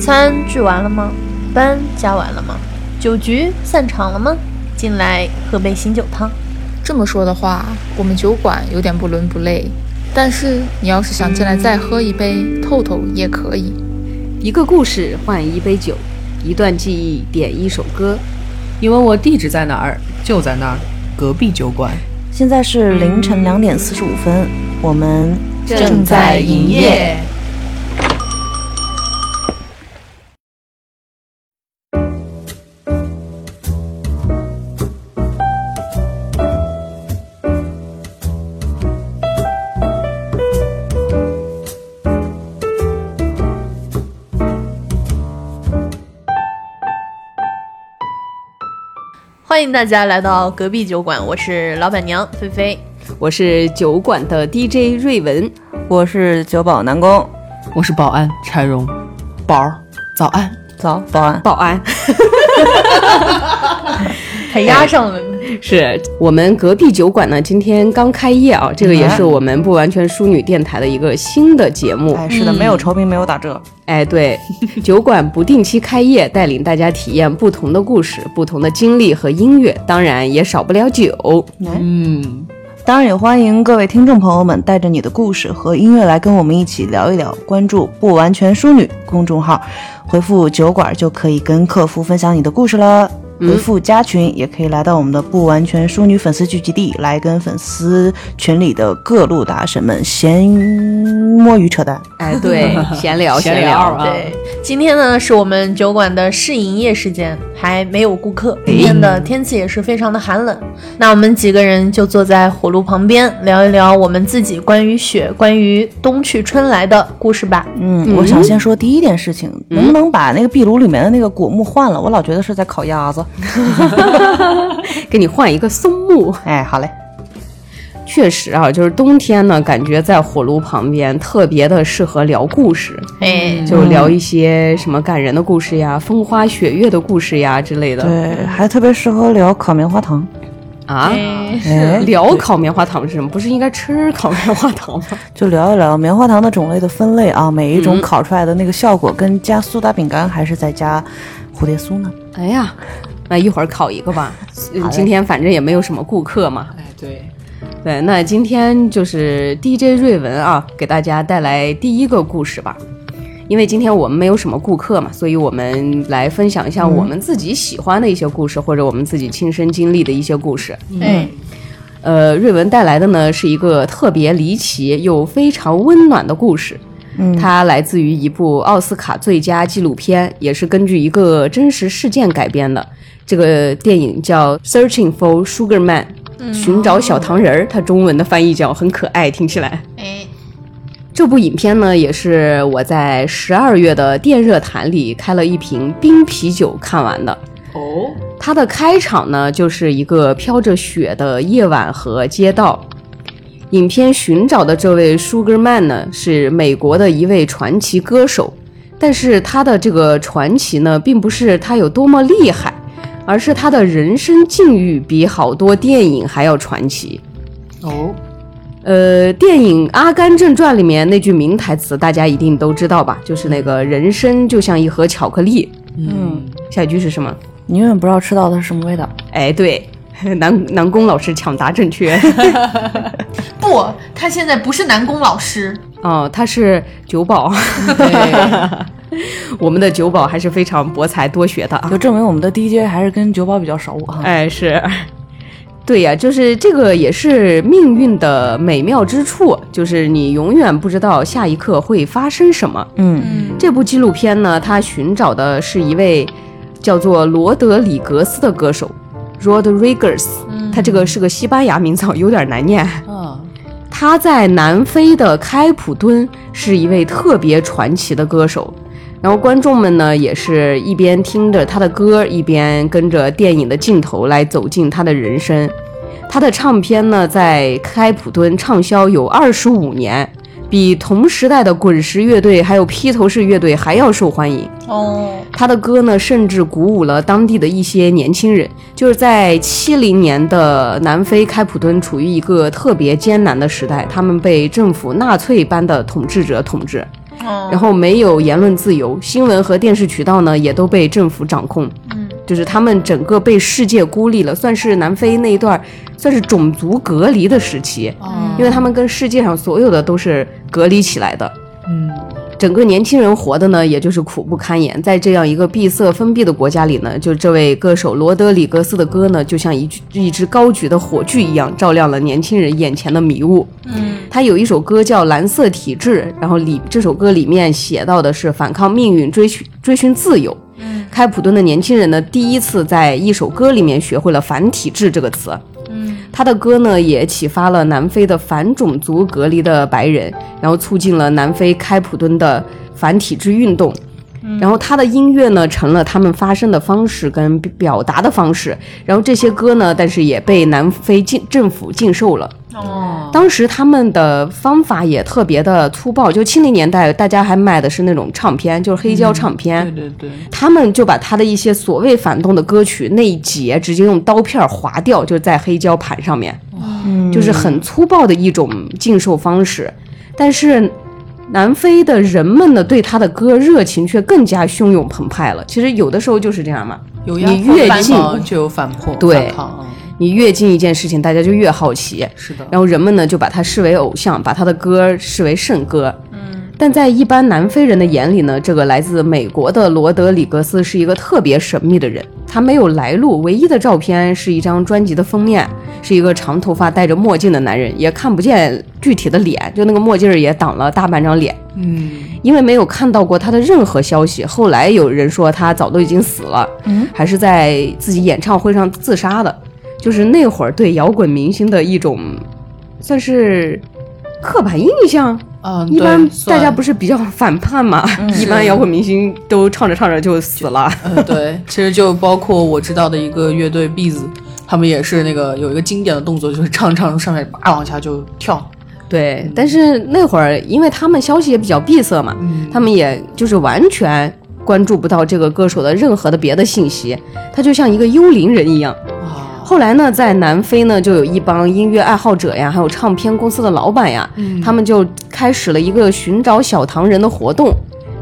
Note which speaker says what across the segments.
Speaker 1: 餐聚完了吗？班加完了吗？酒局散场了吗？进来喝杯醒酒汤。
Speaker 2: 这么说的话，我们酒馆有点不伦不类。但是你要是想进来再喝一杯，透透也可以。
Speaker 3: 一个故事换一杯酒，一段记忆点一首歌。
Speaker 4: 你问我地址在哪儿？就在那儿，隔壁酒馆。
Speaker 5: 现在是凌晨两点四十五分，我们
Speaker 1: 正在营业。欢迎大家来到隔壁酒馆，我是老板娘菲菲，
Speaker 3: 我是酒馆的 DJ 瑞文，
Speaker 5: 我是酒保南宫，
Speaker 4: 我是保安柴荣，宝儿早安。
Speaker 5: 早保安。
Speaker 3: 保安，
Speaker 1: 还压上了。
Speaker 3: 是我们隔壁酒馆呢，今天刚开业啊，这个也是我们不完全淑女电台的一个新的节目。
Speaker 5: 哎，是的，没有酬宾，没有打折。
Speaker 3: 哎，对，酒馆不定期开业，带领大家体验不同的故事、不同的经历和音乐，当然也少不了酒。
Speaker 5: 嗯，当然也欢迎各位听众朋友们带着你的故事和音乐来跟我们一起聊一聊。关注“不完全淑女”公众号，回复“酒馆”就可以跟客服分享你的故事了。回复加群也可以来到我们的不完全淑女粉丝聚集地，来跟粉丝群里的各路大神们闲摸鱼扯淡。
Speaker 3: 哎，对，闲聊
Speaker 4: 闲
Speaker 3: 聊啊。
Speaker 1: 对，今天呢是我们酒馆的试营业时间，还没有顾客。今天的天气也是非常的寒冷，那我们几个人就坐在火炉旁边聊一聊我们自己关于雪、关于冬去春来的故事吧。
Speaker 5: 嗯，我想先说第一件事情，能不能把那个壁炉里面的那个果木换了？我老觉得是在烤鸭子。
Speaker 3: 给你换一个松木，
Speaker 5: 哎，好嘞。
Speaker 3: 确实啊，就是冬天呢，感觉在火炉旁边特别的适合聊故事，
Speaker 1: 哎，
Speaker 3: 就聊一些什么感人的故事呀、风花雪月的故事呀之类的。
Speaker 5: 对，还特别适合聊烤棉花糖
Speaker 3: 啊。
Speaker 1: 是
Speaker 3: 聊烤棉花糖是什么？不是应该吃烤棉花糖吗？
Speaker 5: 就聊一聊棉花糖的种类的分类啊，每一种烤出来的那个效果，跟加苏打饼干还是在加蝴蝶酥呢？
Speaker 3: 哎呀。那一会儿烤一个吧，今天反正也没有什么顾客嘛。
Speaker 4: 哎，对，
Speaker 3: 对，那今天就是 DJ 瑞文啊，给大家带来第一个故事吧。因为今天我们没有什么顾客嘛，所以我们来分享一下我们自己喜欢的一些故事，或者我们自己亲身经历的一些故事。
Speaker 1: 嗯，
Speaker 3: 呃，瑞文带来的呢是一个特别离奇又非常温暖的故事。
Speaker 5: 嗯，
Speaker 3: 它来自于一部奥斯卡最佳纪录片，也是根据一个真实事件改编的。这个电影叫《Searching for Sugar Man》，寻找小糖人儿。它中文的翻译叫很可爱，听起来。
Speaker 1: 哎，
Speaker 3: 这部影片呢，也是我在十二月的电热毯里开了一瓶冰啤酒看完的。
Speaker 4: 哦，
Speaker 3: 它的开场呢，就是一个飘着雪的夜晚和街道。影片寻找的这位 Sugar Man 呢，是美国的一位传奇歌手，但是他的这个传奇呢，并不是他有多么厉害。而是他的人生境遇比好多电影还要传奇
Speaker 4: 哦。
Speaker 3: 呃，电影《阿甘正传》里面那句名台词大家一定都知道吧？就是那个人生就像一盒巧克力。
Speaker 4: 嗯，
Speaker 3: 下一句是什么？
Speaker 5: 你永远不知道吃到的是什么味道。
Speaker 3: 哎，对，南 南宫老师抢答正确。
Speaker 1: 不，他现在不是南宫老师
Speaker 3: 哦，他是酒保。我们的酒保还是非常博才多学的啊，
Speaker 5: 就证明我们的 DJ 还是跟酒保比较熟啊。
Speaker 3: 哎，是，对呀，就是这个也是命运的美妙之处，就是你永远不知道下一刻会发生什么。
Speaker 5: 嗯，
Speaker 3: 这部纪录片呢，它寻找的是一位叫做罗德里格斯的歌手，Rodriguez，他这个是个西班牙名字，有点难念。
Speaker 4: 嗯，
Speaker 3: 他在南非的开普敦是一位特别传奇的歌手。然后观众们呢，也是一边听着他的歌，一边跟着电影的镜头来走进他的人生。他的唱片呢，在开普敦畅销有二十五年，比同时代的滚石乐队还有披头士乐队还要受欢迎。
Speaker 1: 哦，
Speaker 3: 他的歌呢，甚至鼓舞了当地的一些年轻人。就是在七零年的南非开普敦，处于一个特别艰难的时代，他们被政府纳粹般的统治者统治。然后没有言论自由，新闻和电视渠道呢也都被政府掌控。
Speaker 1: 嗯，
Speaker 3: 就是他们整个被世界孤立了，算是南非那一段算是种族隔离的时期，因为他们跟世界上所有的都是隔离起来的。
Speaker 4: 嗯，
Speaker 3: 整个年轻人活的呢，也就是苦不堪言。在这样一个闭塞封闭的国家里呢，就这位歌手罗德里格斯的歌呢，就像一一支高举的火炬一样，照亮了年轻人眼前的迷雾。
Speaker 1: 嗯，
Speaker 3: 他有一首歌叫《蓝色体质》，然后里这首歌里面写到的是反抗命运，追寻追寻自由。
Speaker 1: 嗯，
Speaker 3: 开普敦的年轻人呢，第一次在一首歌里面学会了“反体制”这个词。
Speaker 1: 嗯，
Speaker 3: 他的歌呢，也启发了南非的反种族隔离的白人，然后促进了南非开普敦的反体制运动。然后他的音乐呢，成了他们发声的方式跟表达的方式。然后这些歌呢，但是也被南非禁政府禁售了。
Speaker 1: 哦，
Speaker 3: 当时他们的方法也特别的粗暴，就七零年代大家还卖的是那种唱片，就是黑胶唱片。
Speaker 4: 对对对，
Speaker 3: 他们就把他的一些所谓反动的歌曲那一节直接用刀片划掉，就在黑胶盘上面，就是很粗暴的一种禁售方式。但是南非的人们呢，对他的歌热情却更加汹涌澎湃了。其实有的时候就是这样嘛，
Speaker 4: 有
Speaker 3: 你越近
Speaker 4: 就有反破，
Speaker 3: 对你越近一件事情，大家就越好奇。
Speaker 4: 是的，
Speaker 3: 然后人们呢就把他视为偶像，把他的歌视为圣歌。嗯，但在一般南非人的眼里呢，这个来自美国的罗德里格斯是一个特别神秘的人。他没有来路，唯一的照片是一张专辑的封面，是一个长头发、戴着墨镜的男人，也看不见具体的脸，就那个墨镜也挡了大半张脸。
Speaker 4: 嗯，
Speaker 3: 因为没有看到过他的任何消息，后来有人说他早都已经死了，
Speaker 5: 嗯，
Speaker 3: 还是在自己演唱会上自杀的。就是那会儿对摇滚明星的一种，算是刻板印象。
Speaker 4: 啊，
Speaker 3: 一般大家不是比较反叛嘛？一般摇滚明星都唱着唱着就死了。
Speaker 4: 嗯，对，其实就包括我知道的一个乐队 Bees，他们也是那个有一个经典的动作，就是唱唱上面叭往下就跳。
Speaker 3: 对，但是那会儿因为他们消息也比较闭塞嘛，他们也就是完全关注不到这个歌手的任何的别的信息，他就像一个幽灵人一样。
Speaker 4: 啊，
Speaker 3: 后来呢，在南非呢，就有一帮音乐爱好者呀，还有唱片公司的老板呀，他们就开始了一个寻找小唐人的活动。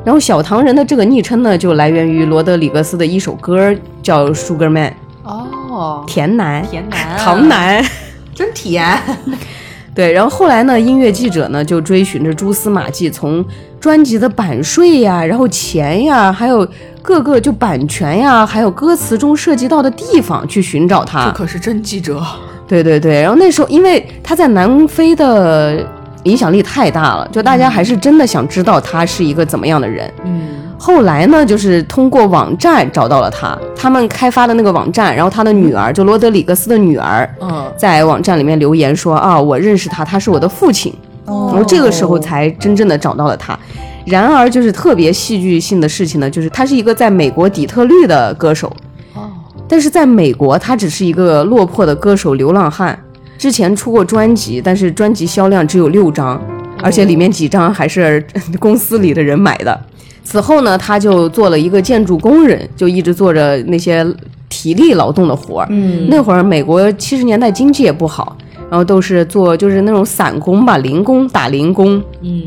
Speaker 3: 然后小唐人的这个昵称呢，就来源于罗德里格斯的一首歌，叫《Sugar Man》，
Speaker 4: 哦，
Speaker 3: 甜男，
Speaker 4: 甜男，
Speaker 3: 糖，男。
Speaker 4: 真甜。
Speaker 3: 对，然后后来呢，音乐记者呢就追寻着蛛丝马迹，从专辑的版税呀，然后钱呀，还有各个就版权呀，还有歌词中涉及到的地方去寻找他。
Speaker 4: 这可是真记者。
Speaker 3: 对对对，然后那时候因为他在南非的影响力太大了，就大家还是真的想知道他是一个怎么样的人。
Speaker 4: 嗯，
Speaker 3: 后来呢，就是通过网站找到了他，他们开发的那个网站，然后他的女儿就罗德里格斯的女儿，
Speaker 4: 嗯，
Speaker 3: 在网站里面留言说啊，我认识他，他是我的父亲。哦然后这个时候才真正的找到了他。然而，就是特别戏剧性的事情呢，就是他是一个在美国底特律的歌手，
Speaker 4: 哦，
Speaker 3: 但是在美国他只是一个落魄的歌手流浪汉。之前出过专辑，但是专辑销量只有六张，而且里面几张还是 公司里的人买的。此后呢，他就做了一个建筑工人，就一直做着那些体力劳动的活儿。
Speaker 5: 嗯
Speaker 3: 那会儿美国七十年代经济也不好，然后都是做就是那种散工吧，零工打零工。
Speaker 4: 嗯，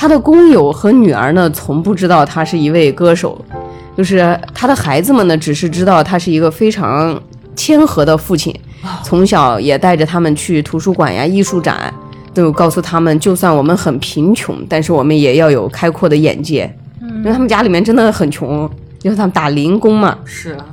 Speaker 3: 他的工友和女儿呢，从不知道他是一位歌手，就是他的孩子们呢，只是知道他是一个非常谦和的父亲，从小也带着他们去图书馆呀、艺术展，都有告诉他们，就算我们很贫穷，但是我们也要有开阔的眼界。因为他们家里面真的很穷，因为他们打零工嘛。
Speaker 4: 是啊，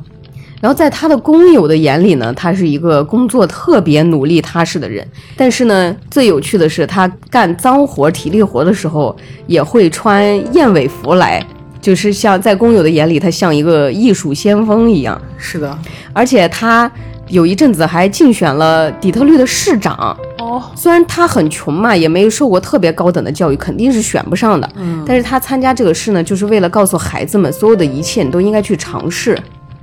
Speaker 3: 然后在他的工友的眼里呢，他是一个工作特别努力踏实的人。但是呢，最有趣的是，他干脏活、体力活的时候，也会穿燕尾服来，就是像在工友的眼里，他像一个艺术先锋一样。
Speaker 4: 是的。
Speaker 3: 而且他有一阵子还竞选了底特律的市长。
Speaker 4: 哦，
Speaker 3: 虽然他很穷嘛，也没有受过特别高等的教育，肯定是选不上的。
Speaker 4: 嗯，
Speaker 3: 但是他参加这个事呢，就是为了告诉孩子们，所有的一切你都应该去尝试。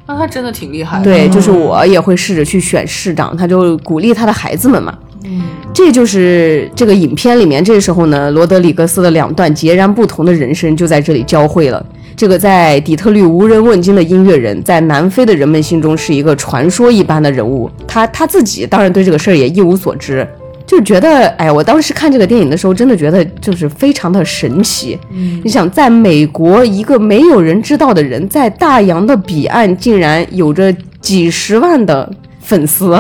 Speaker 4: 那他真的挺厉害的。
Speaker 3: 对，就是我也会试着去选市长，他就鼓励他的孩子们嘛。
Speaker 4: 嗯，
Speaker 3: 这就是这个影片里面，这时候呢，罗德里格斯的两段截然不同的人生就在这里交汇了。这个在底特律无人问津的音乐人，在南非的人们心中是一个传说一般的人物。他他自己当然对这个事儿也一无所知。就觉得，哎，我当时看这个电影的时候，真的觉得就是非常的神奇。嗯，你想，在美国一个没有人知道的人，在大洋的彼岸竟然有着几十万的粉丝，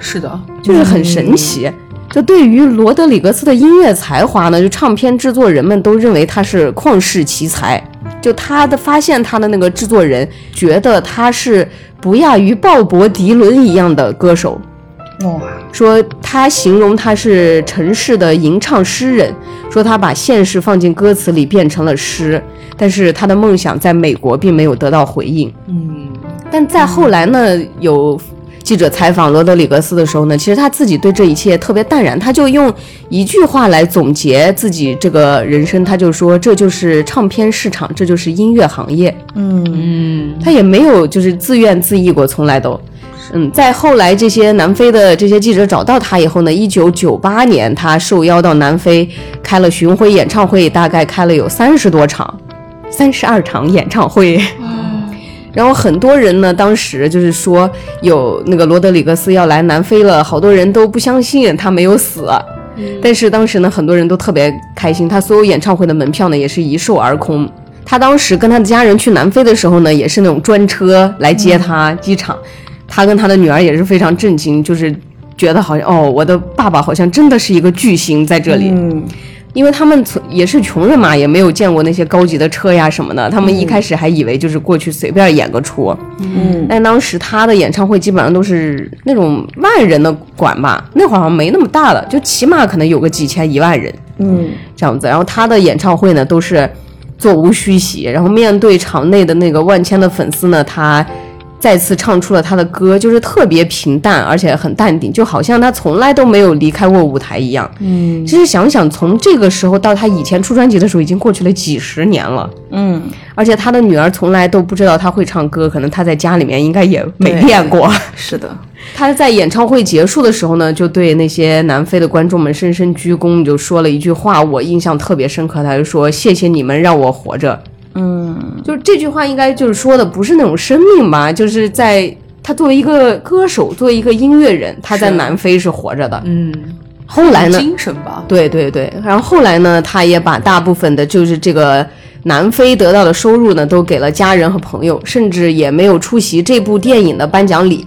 Speaker 4: 是的，
Speaker 3: 就是很神奇。就对于罗德里格斯的音乐才华呢，就唱片制作人们都认为他是旷世奇才。就他的发现，他的那个制作人觉得他是不亚于鲍勃迪伦一样的歌手。
Speaker 5: 哇，
Speaker 3: 说他形容他是城市的吟唱诗人，说他把现实放进歌词里变成了诗，但是他的梦想在美国并没有得到回应。
Speaker 4: 嗯，
Speaker 3: 但再后来呢，有记者采访罗德里格斯的时候呢，其实他自己对这一切特别淡然，他就用一句话来总结自己这个人生，他就说这就是唱片市场，这就是音乐行业。
Speaker 5: 嗯
Speaker 4: 嗯，
Speaker 3: 他也没有就是自怨自艾过，从来都。嗯，在后来这些南非的这些记者找到他以后呢，一九九八年他受邀到南非开了巡回演唱会，大概开了有三十多场，三十二场演唱会。嗯，然后很多人呢，当时就是说有那个罗德里格斯要来南非了，好多人都不相信他没有死。但是当时呢，很多人都特别开心，他所有演唱会的门票呢也是一售而空。他当时跟他的家人去南非的时候呢，也是那种专车来接他，机场。他跟他的女儿也是非常震惊，就是觉得好像哦，我的爸爸好像真的是一个巨星在这里，
Speaker 5: 嗯。
Speaker 3: 因为他们从也是穷人嘛，也没有见过那些高级的车呀什么的，他们一开始还以为就是过去随便演个出，
Speaker 5: 嗯。
Speaker 3: 但当时他的演唱会基本上都是那种万人的馆吧，那会儿好像没那么大了，就起码可能有个几千一万人
Speaker 5: 嗯。
Speaker 3: 这样子，然后他的演唱会呢都是座无虚席，然后面对场内的那个万千的粉丝呢，他。再次唱出了他的歌，就是特别平淡，而且很淡定，就好像他从来都没有离开过舞台一样。
Speaker 5: 嗯
Speaker 3: 其实想想，从这个时候到他以前出专辑的时候，已经过去了几十年了。
Speaker 5: 嗯，
Speaker 3: 而且他的女儿从来都不知道他会唱歌，可能他在家里面应该也没练过。
Speaker 5: 是的，
Speaker 3: 他在演唱会结束的时候呢，就对那些南非的观众们深深鞠躬，就说了一句话，我印象特别深刻。他就说：“谢谢你们让我活着。”
Speaker 5: 嗯
Speaker 3: 就是这句话应该就是说的不是那种生命吧，就是在他作为一个歌手，作为一个音乐人，他在南非是活着的。
Speaker 4: 嗯，
Speaker 3: 后来呢？
Speaker 4: 精神吧，
Speaker 3: 对对对，然后后来呢，他也把大部分的就是这个南非得到的收入呢，都给了家人和朋友，甚至也没有出席这部电影的颁奖礼。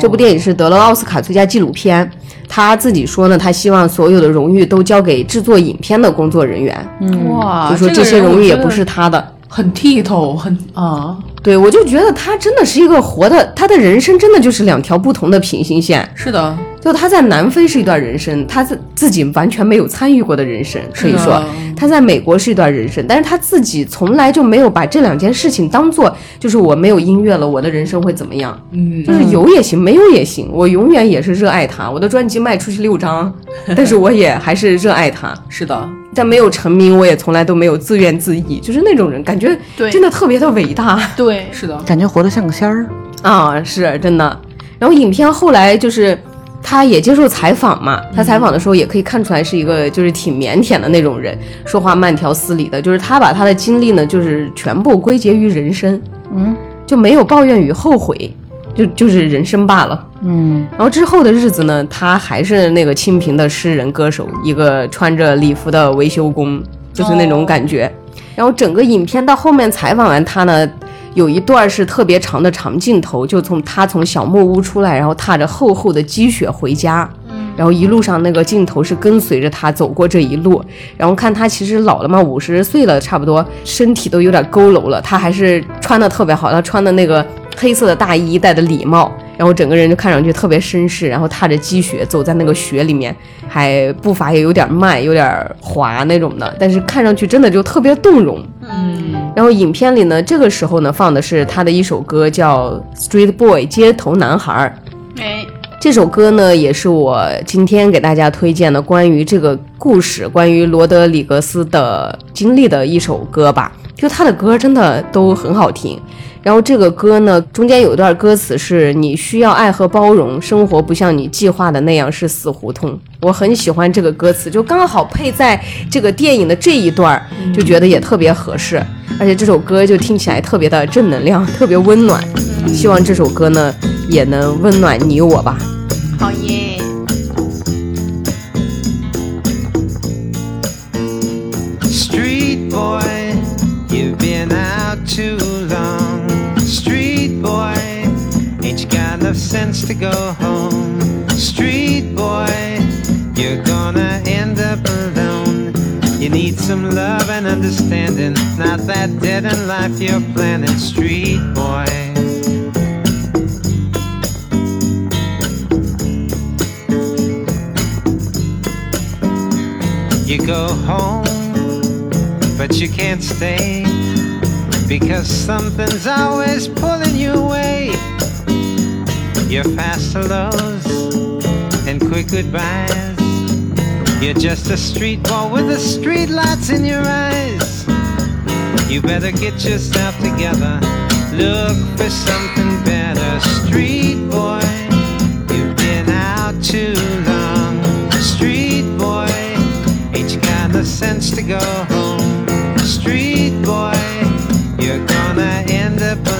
Speaker 3: 这部电影是得了奥斯卡最佳纪录片。他自己说呢，他希望所有的荣誉都交给制作影片的工作人员，嗯
Speaker 4: 哇，
Speaker 3: 就说这些荣誉也不是他的。
Speaker 4: 很剔透，很啊，
Speaker 3: 对，我就觉得他真的是一个活的，他的人生真的就是两条不同的平行线。
Speaker 4: 是的，
Speaker 3: 就他在南非是一段人生，他自自己完全没有参与过的人生，可以说他在美国是一段人生，但是他自己从来就没有把这两件事情当做就是我没有音乐了，我的人生会怎么样？
Speaker 4: 嗯，
Speaker 3: 就是有也行，没有也行，我永远也是热爱他。我的专辑卖出去六张，但是我也还是热爱他。
Speaker 4: 是的，
Speaker 3: 在没有成名，我也从来都没有自怨自艾，就是那种人，感觉
Speaker 1: 对
Speaker 3: 真的特别的伟大。
Speaker 1: 对，
Speaker 4: 是的，
Speaker 5: 感觉活得像个仙儿。
Speaker 3: 啊，是真的。然后影片后来就是他也接受采访嘛，他采访的时候也可以看出来是一个就是挺腼腆的那种人，说话慢条斯理的。就是他把他的经历呢，就是全部归结于人生，
Speaker 5: 嗯
Speaker 3: 就没有抱怨与后悔，就就是人生罢了。
Speaker 5: 嗯
Speaker 3: 然后之后的日子呢，他还是那个清贫的诗人歌手，一个穿着礼服的维修工，就是那种感觉。然后整个影片到后面采访完他呢，有一段是特别长的长镜头，就从他从小木屋出来，然后踏着厚厚的积雪回家。然后一路上那个镜头是跟随着他走过这一路，然后看他其实老了嘛，五十岁了差不多，身体都有点佝偻了，他还是穿的特别好，他穿的那个黑色的大衣，戴的礼帽，然后整个人就看上去特别绅士，然后踏着积雪走在那个雪里面，还步伐也有点慢，有点滑那种的，但是看上去真的就特别动容。
Speaker 4: 嗯，
Speaker 3: 然后影片里呢，这个时候呢放的是他的一首歌，叫《Street Boy》街头男孩儿。
Speaker 1: 哎，
Speaker 3: 这首歌呢，也是我今天给大家推荐的关于这个故事、关于罗德里格斯的经历的一首歌吧。就他的歌真的都很好听。然后这个歌呢，中间有一段歌词是“你需要爱和包容，生活不像你计划的那样是死胡同”。我很喜欢这个歌词，就刚好配在这个电影的这一段，就觉得也特别合适。而且这首歌就听起来特别的正能量，特别温暖。希望这首歌呢也能温暖你我吧。
Speaker 1: 好耶！
Speaker 6: Sense to go home? Street boy, you're gonna end up alone. You need some love and understanding, not that dead end life you're planning. Street boy. You go home, but you can't stay because something's always pulling you away. You're fast hellos and quick goodbyes. You're just a street boy with the street lights in your eyes. You better get yourself together. Look for something better, street boy. You've been out too long, street boy. Ain't you got the sense to go home, street boy? You're gonna end up.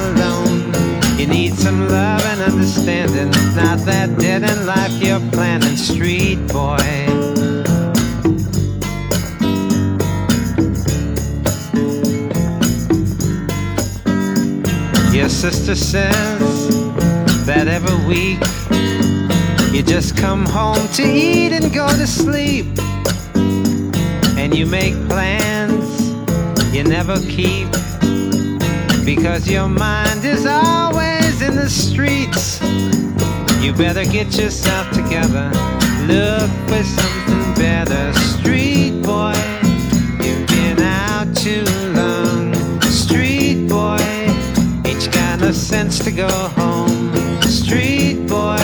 Speaker 6: You need some love and understanding, not that dead end life you're planning, street boy. Your sister says that every week you just come home to eat and go to sleep. And you make plans you never keep because your mind is always in the streets. You better get yourself together, look for something better, street boy. You've been out too long, street boy. Ain't got no sense to go home, street boy?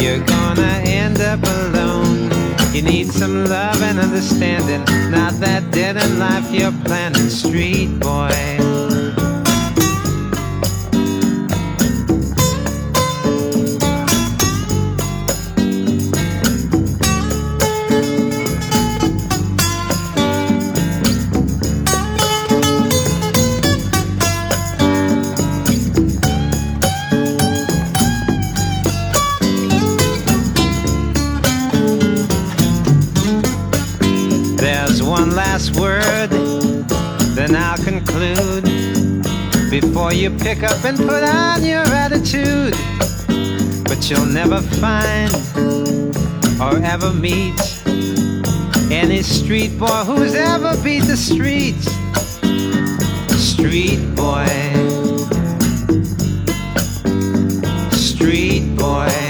Speaker 6: You're gonna end up alone. You need some love and understanding, not that dead end life you're planning, street boy. You pick up and put on your attitude, but you'll never find or ever meet any street boy who's ever beat the streets. Street boy. Street boy.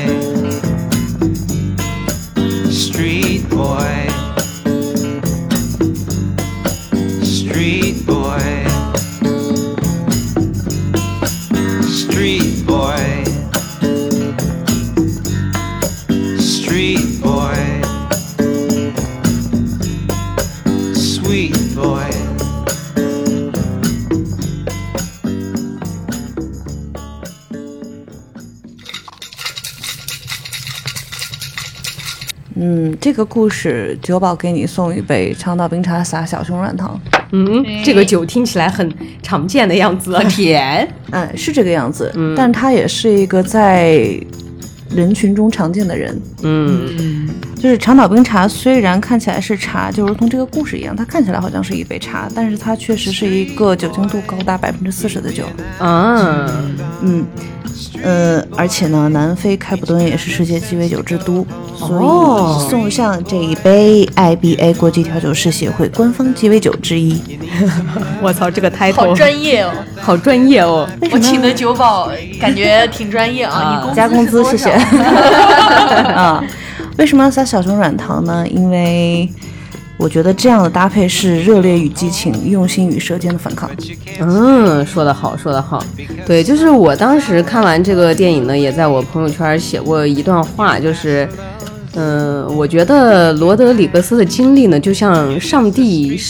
Speaker 5: 这个故事酒保给你送一杯长岛冰茶撒小熊软糖。
Speaker 3: 嗯，这个酒听起来很常见的样子。
Speaker 4: 甜，
Speaker 5: 嗯，是这个样子，
Speaker 3: 嗯
Speaker 5: 但他也是一个在人群中常见的人。
Speaker 3: 嗯
Speaker 5: 就是长岛冰茶虽然看起来是茶，就如同这个故事一样，它看起来好像是一杯茶，但是它确实是一个酒精度高达百分之四十的酒。
Speaker 3: 啊，
Speaker 5: 嗯，呃，而且呢，南非开普敦也是世界鸡尾酒之都，所
Speaker 3: 哦
Speaker 5: 以送上这一杯 IBA 国际调酒师协会官方鸡尾酒之一。
Speaker 3: 我操，这个 title
Speaker 1: 好专业哦！
Speaker 3: 好专业哦。
Speaker 1: 我请的酒保感觉挺专业啊，你工
Speaker 5: 加工资，谢 谢。啊，为什么要撒小熊软糖呢？因为我觉得这样的搭配是热烈与激情，用心与舌尖的反抗。
Speaker 3: 嗯，说得好，说得好。对，就是我当时看完这个电影呢，也在我朋友圈写过一段话，就是，嗯、我觉得罗德里格斯的经历呢，就像上帝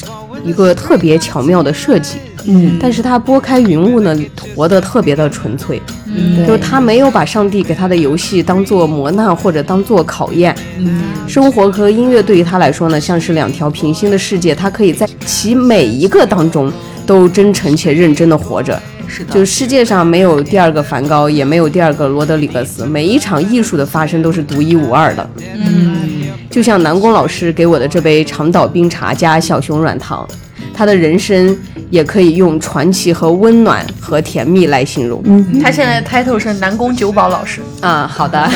Speaker 3: 一个特别巧妙的设计。
Speaker 5: 嗯，
Speaker 3: 但是他拨开云雾呢，活得特别的纯粹，
Speaker 5: 嗯
Speaker 3: 就他没有把上帝给他的游戏当做磨难或者当做考验。
Speaker 4: 嗯，
Speaker 3: 生活和音乐对于他来说呢，像是两条平行的世界，他可以在其每一个当中都真诚且认真的活着。
Speaker 4: 是的，
Speaker 3: 就是世界上没有第二个梵高，也没有第二个罗德里格斯，每一场艺术的发生都是独一无二的。
Speaker 4: 嗯，
Speaker 3: 就像南宫老师给我的这杯长岛冰茶加小熊软糖，他的人生也可以用传奇和温暖和甜蜜来形容。
Speaker 1: 他现在 title 是南宫九保老师。
Speaker 3: 啊，好的，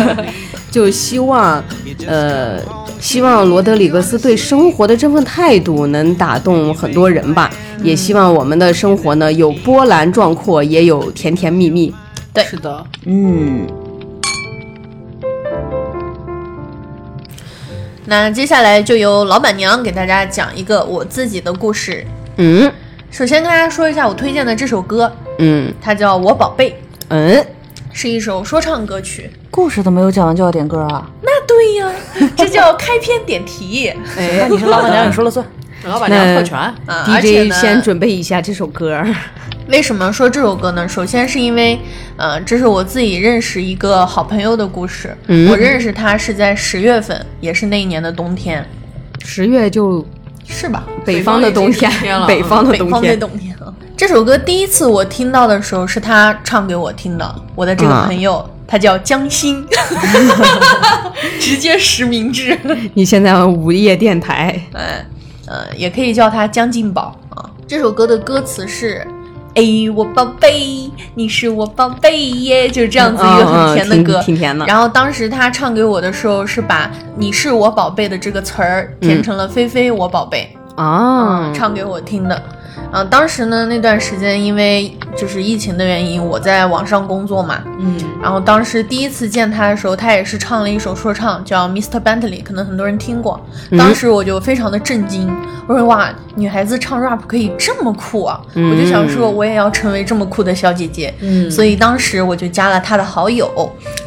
Speaker 3: 就希望，呃，希望罗德里格斯对生活的这份态度能打动很多人吧。也希望我们的生活呢有波澜壮阔，也有甜甜蜜蜜。
Speaker 1: 对
Speaker 4: 是的，
Speaker 5: 嗯，
Speaker 1: 那接下来就由老板娘给大家讲一个我自己的故事。
Speaker 3: 嗯
Speaker 1: 首先跟大家说一下我推荐的这首歌，
Speaker 3: 嗯
Speaker 1: 它叫《我宝贝
Speaker 3: 嗯，》，
Speaker 1: 是一首说唱歌曲。
Speaker 5: 故事都没有讲完就要点歌啊？
Speaker 1: 那对呀，这叫开篇点题
Speaker 5: 那你是老板娘，你说了算。
Speaker 4: 老板娘特权。
Speaker 1: 啊！而且
Speaker 3: DJ
Speaker 1: 呢，
Speaker 3: 先准备一下这首歌。
Speaker 1: 为什么说这首歌呢？首先是因为，呃，这是我自己认识一个好朋友的故事。
Speaker 3: 嗯
Speaker 1: 我认识他是在十月份，也是那一年的冬天，
Speaker 3: 十月就
Speaker 1: 是吧？
Speaker 3: 北方的冬天
Speaker 4: 北方
Speaker 3: 的冬
Speaker 1: 北方的
Speaker 3: 天。
Speaker 1: 冬天啊。这首歌第一次我听到的时候是他唱给我听的，我的这个
Speaker 3: 啊
Speaker 1: 朋友、他叫江心，直接实名制，
Speaker 3: 你现在午夜电台，
Speaker 1: 哎，呃，也可以叫他江进宝啊。这首歌的歌词是。哎，我宝贝，你是我宝贝耶，就是这样子一个很甜的歌，
Speaker 3: 嗯嗯挺挺甜的
Speaker 1: 然后当时他唱给我的时候，是把“你是我宝贝”的这个词儿填成了“菲菲我宝贝”，
Speaker 3: 啊，
Speaker 1: 唱给我听的。啊，当时呢那段时间因为就是疫情的原因，我在网上工作嘛，
Speaker 4: 嗯，
Speaker 1: 然后当时第一次见他的时候，他也是唱了一首说唱，叫 Mr. Bentley，可能很多人听过。当时我就非常的震惊，我说哇，女孩子唱 rap 可以这么酷啊！我就想说，我也要成为这么酷的小姐姐。
Speaker 4: 嗯
Speaker 1: 所以当时我就加了他的好友，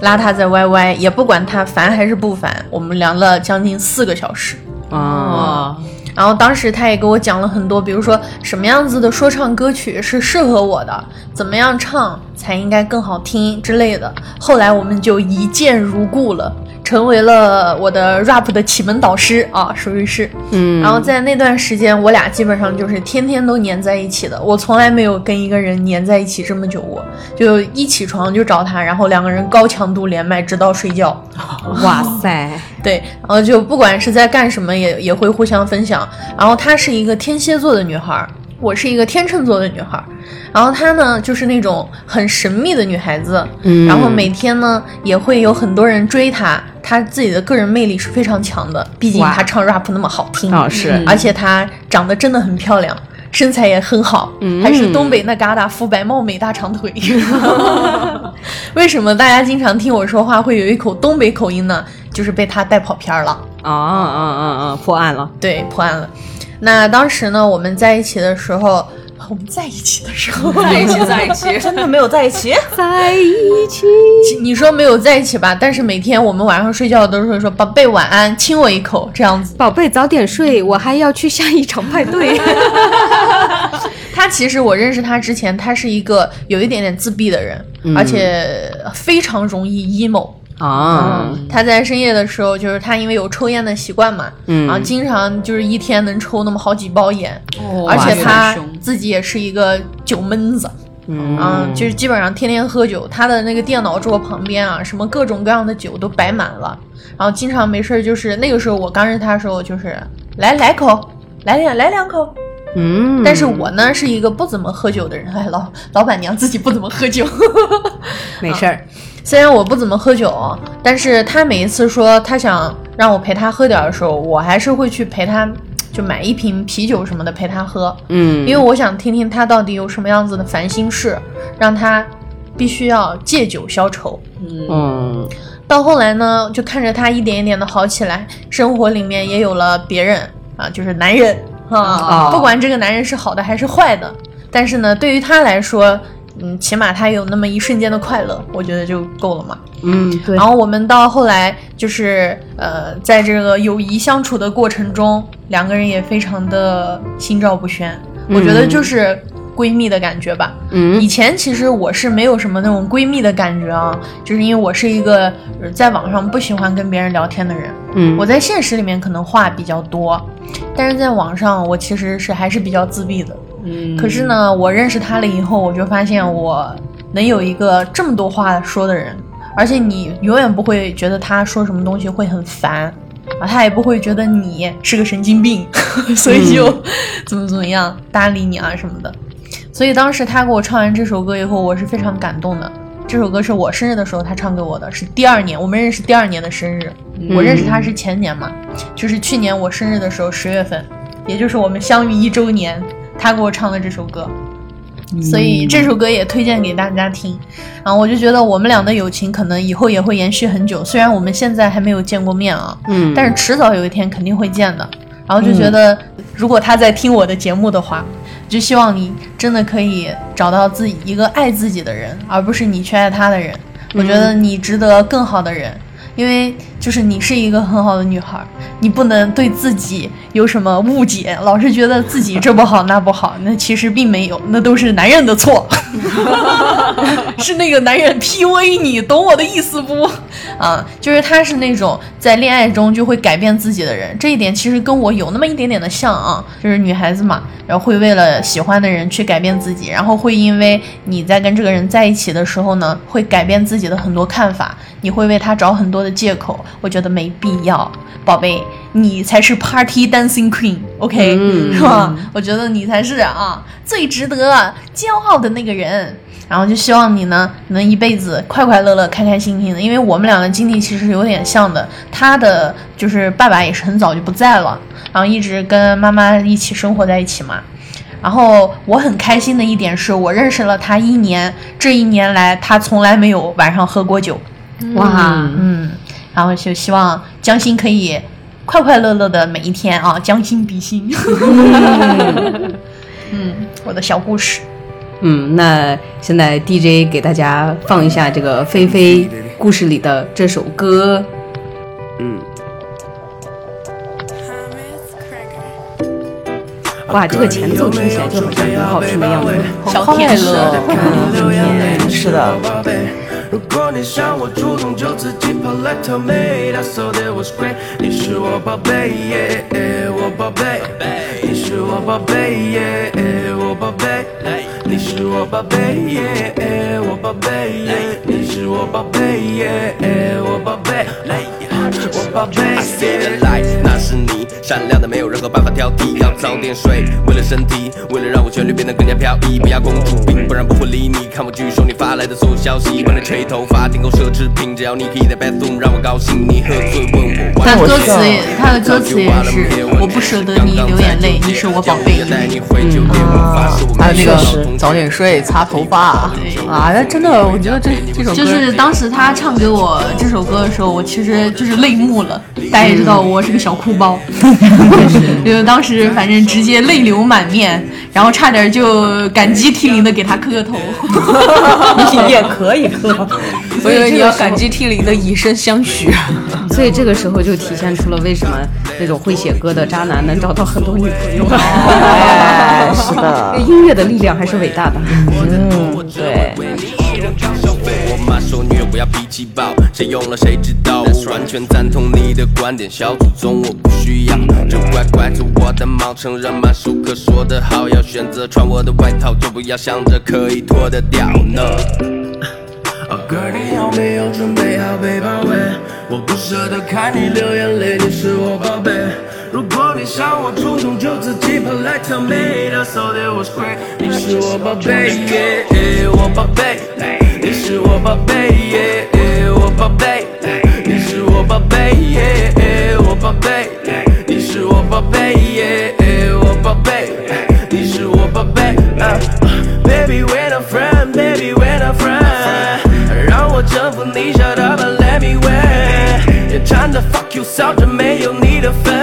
Speaker 1: 拉他在 YY，也不管他烦还是不烦，我们聊了将近四个小时。
Speaker 3: 啊，
Speaker 4: 哇，
Speaker 1: 然后当时他也给我讲了很多，比如说什么样子的说唱歌曲是适合我的，怎么样唱才应该更好听之类的。后来我们就一见如故了，成为了我的 rap 的启蒙导师啊，属于是。
Speaker 3: 嗯，
Speaker 1: 然后在那段时间，我俩基本上就是天天都黏在一起的。我从来没有跟一个人黏在一起这么久过，就一起床就找他，然后两个人高强度连麦直到睡觉。
Speaker 3: 哇塞，
Speaker 1: 对，然后就不管是在干什么也，也会互相分享。然后她是一个天蝎座的女孩儿，我是一个天秤座的女孩儿。然后她呢，就是那种很神秘的女孩子，
Speaker 3: 嗯
Speaker 1: 然后每天呢也会有很多人追她。她自己的个人魅力是非常强的，毕竟她唱 rap 那么好听，
Speaker 3: 哦是
Speaker 1: 嗯而且她长得真的很漂亮。身材也很好，
Speaker 3: 嗯
Speaker 1: 还是东北那旮瘩肤白貌美大长腿。为什么大家经常听我说话会有一口东北口音呢？就是被他带跑偏儿了。
Speaker 3: 啊啊啊啊，破案了，
Speaker 1: 对，破案了。那当时呢，我们在一起的时候，我们在一起的时候，
Speaker 4: 在一起，在一起，
Speaker 5: 真的没有在一起？
Speaker 3: 在一起。
Speaker 1: 你说没有在一起吧？但是每天我们晚上睡觉都是会说“宝贝晚安”，亲我一口这样子。
Speaker 3: 宝贝，早点睡，我还要去下一场派对。
Speaker 1: 他其实我认识他之前，他是一个有一点点自闭的人，而且非常容易 emo。
Speaker 3: 啊，
Speaker 1: 他在深夜的时候，就是他因为有抽烟的习惯嘛，
Speaker 3: 嗯。
Speaker 1: 然后经常就是一天能抽那么好几包烟，
Speaker 4: 哦
Speaker 1: 而且他自己也是一个酒闷子。
Speaker 3: 嗯。
Speaker 1: 啊，就是基本上天天喝酒，他的那个电脑桌旁边啊，什么各种各样的酒都摆满了，然后经常没事儿就是那个时候我刚认识他的时候，就是来来口，来两来两口。
Speaker 3: 嗯，
Speaker 1: 但是我呢是一个不怎么喝酒的人，哎，老老板娘自己不怎么喝酒，
Speaker 3: 没事儿，
Speaker 1: 虽然我不怎么喝酒，但是他每一次说他想让我陪他喝点儿的时候，我还是会去陪他，就买一瓶啤酒什么的陪他喝。
Speaker 3: 嗯，
Speaker 1: 因为我想听听他到底有什么样子的烦心事，让他必须要借酒消愁。
Speaker 3: 嗯
Speaker 1: 到后来呢，就看着他一点一点的好起来，生活里面也有了别人啊，就是男人啊，
Speaker 3: 哦
Speaker 1: 不管这个男人是好的还是坏的，但是呢，对于他来说，嗯，起码他有那么一瞬间的快乐，我觉得就够了嘛。
Speaker 3: 嗯，对
Speaker 1: 然，后我们到后来就是呃，在这个友谊相处的过程中，两个人也非常的心照不宣。我觉得就是闺蜜的感觉吧。
Speaker 3: 嗯
Speaker 1: 以前其实我是没有什么那种闺蜜的感觉啊，就是因为我是一个呃在网上不喜欢跟别人聊天的人。
Speaker 3: 嗯
Speaker 1: 我在现实里面可能话比较多，但是在网上我其实是还是比较自闭的。
Speaker 4: 嗯
Speaker 1: 可是呢，我认识他了以后，我就发现我能有一个这么多话说的人，而且你永远不会觉得他说什么东西会很烦，啊，他也不会觉得你是个神经病，所以就怎么怎么样搭理你啊什么的。所以当时他给我唱完这首歌以后，我是非常感动的。这首歌是我生日的时候他唱给我的，是第二年我们认识第二年的生日。我认识他是前年嘛，就是去年我生日的时候十月份，也就是我们相遇一周年，他给我唱的这首歌。所以这首歌也推荐给大家听，啊，我就觉得我们俩的友情可能以后也会延续很久。虽然我们现在还没有见过面啊，
Speaker 3: 嗯
Speaker 1: 但是迟早有一天肯定会见的。然后就觉得，如果他在听我的节目的话，就希望你真的可以找到自己一个爱自己的人，而不是你去爱他的人。我觉得你值得更好的人，因为就是你是一个很好的女孩，你不能对自己有什么误解，老是觉得自己这不好那不好，那其实并没有，那都是男人的错，是那个男人 PUA 你，懂我的意思不？啊，就是他是那种在恋爱中就会改变自己的人，这一点其实跟我有那么一点点的像啊，就是女孩子嘛，然后会为了喜欢的人去改变自己，然后会因为你在跟这个人在一起的时候呢，会改变自己的很多看法，你会为他找很多的借口，我觉得没必要，宝贝，你才是 Party Dancing Queen，OK，、
Speaker 3: 嗯
Speaker 1: 是吧？我觉得你才是啊最值得骄傲的那个人。然后就希望你呢能一辈子快快乐乐、开开心心的，因为我们俩的经历其实有点像的。他的就是爸爸也是很早就不在了，然后一直跟妈妈一起生活在一起嘛。然后我很开心的一点是我认识了他一年，这一年来他从来没有晚上喝过酒，
Speaker 3: 哇，
Speaker 1: 嗯，然后就希望江心可以快快乐乐的每一天啊，将心比心。嗯，我的小故事。
Speaker 3: 嗯，那现在 DJ 给大家放一下这个菲菲故事里的这首歌。
Speaker 7: 嗯，
Speaker 3: 哇，这个前奏听起来就好像很好听的样子。
Speaker 1: 好快乐，
Speaker 5: 嗯，是的，
Speaker 7: 如果你想我主动，就自己跑来 tell me that's all that was great。你是我宝贝，yeah，ah 我宝贝，你是我宝贝，yeah，ah 我宝贝，你是我宝贝，yeah，ah 我宝贝，你是我宝贝，yeah，我宝贝，我宝贝。I see the light，那是你，闪亮的没有任何办法挑剔。要早点睡，为了身体，为了让我旋律变得更加飘逸。不要公主病，不然不会理你。看我拒收你发来的所有消息，帮你吹头发，订购奢侈品，只要你可以在 bathroom 让我高兴。你喝醉问我，
Speaker 1: 歌词也，他的歌词也是，我不舍得你流眼泪，你是我宝贝。
Speaker 7: 带你回酒店，无法说我
Speaker 4: 还有那个
Speaker 7: 们
Speaker 4: 早点睡、擦头发啊，那真的，我觉得这这首歌
Speaker 1: 就是当时他唱给我这首歌的时候，我其实就是泪目了。大家也知道我是个小哭包，就是当时反正直接泪流满面，然后差点就感激涕零的给他磕个头。
Speaker 5: 也可以磕。
Speaker 4: 我以为你要感激涕零的以身相许。
Speaker 3: 所以这个时候就体现出了为什么那种会写歌的渣男能找到很多女朋友。
Speaker 5: 哎，是的，
Speaker 3: 音乐的力量还是伟大的。
Speaker 5: 嗯，对。
Speaker 7: 不要脾气暴，谁用了谁知道。我完全赞同你的观点，小祖宗我不需要。就乖乖做我的猫，承认马舒克说得好，要选择穿我的外套，就不要想着可以脱得掉呢。哦，哥，你有没有准备好被包围？我不舍得看你流眼泪，你是我宝贝。如果你向我主动，就自己跑来 tell me that's all that was great。你是我宝贝，yeah，我宝贝，你是我宝贝，yeah，我宝贝，你是我宝贝，yeah，我宝贝，你是我宝贝，yeah，我宝贝，你是我宝贝。Baby, when I'm friend, baby, when I'm friend，让我征服你，shut up and let me win。也唱着 fuck you，笑着没有你的份。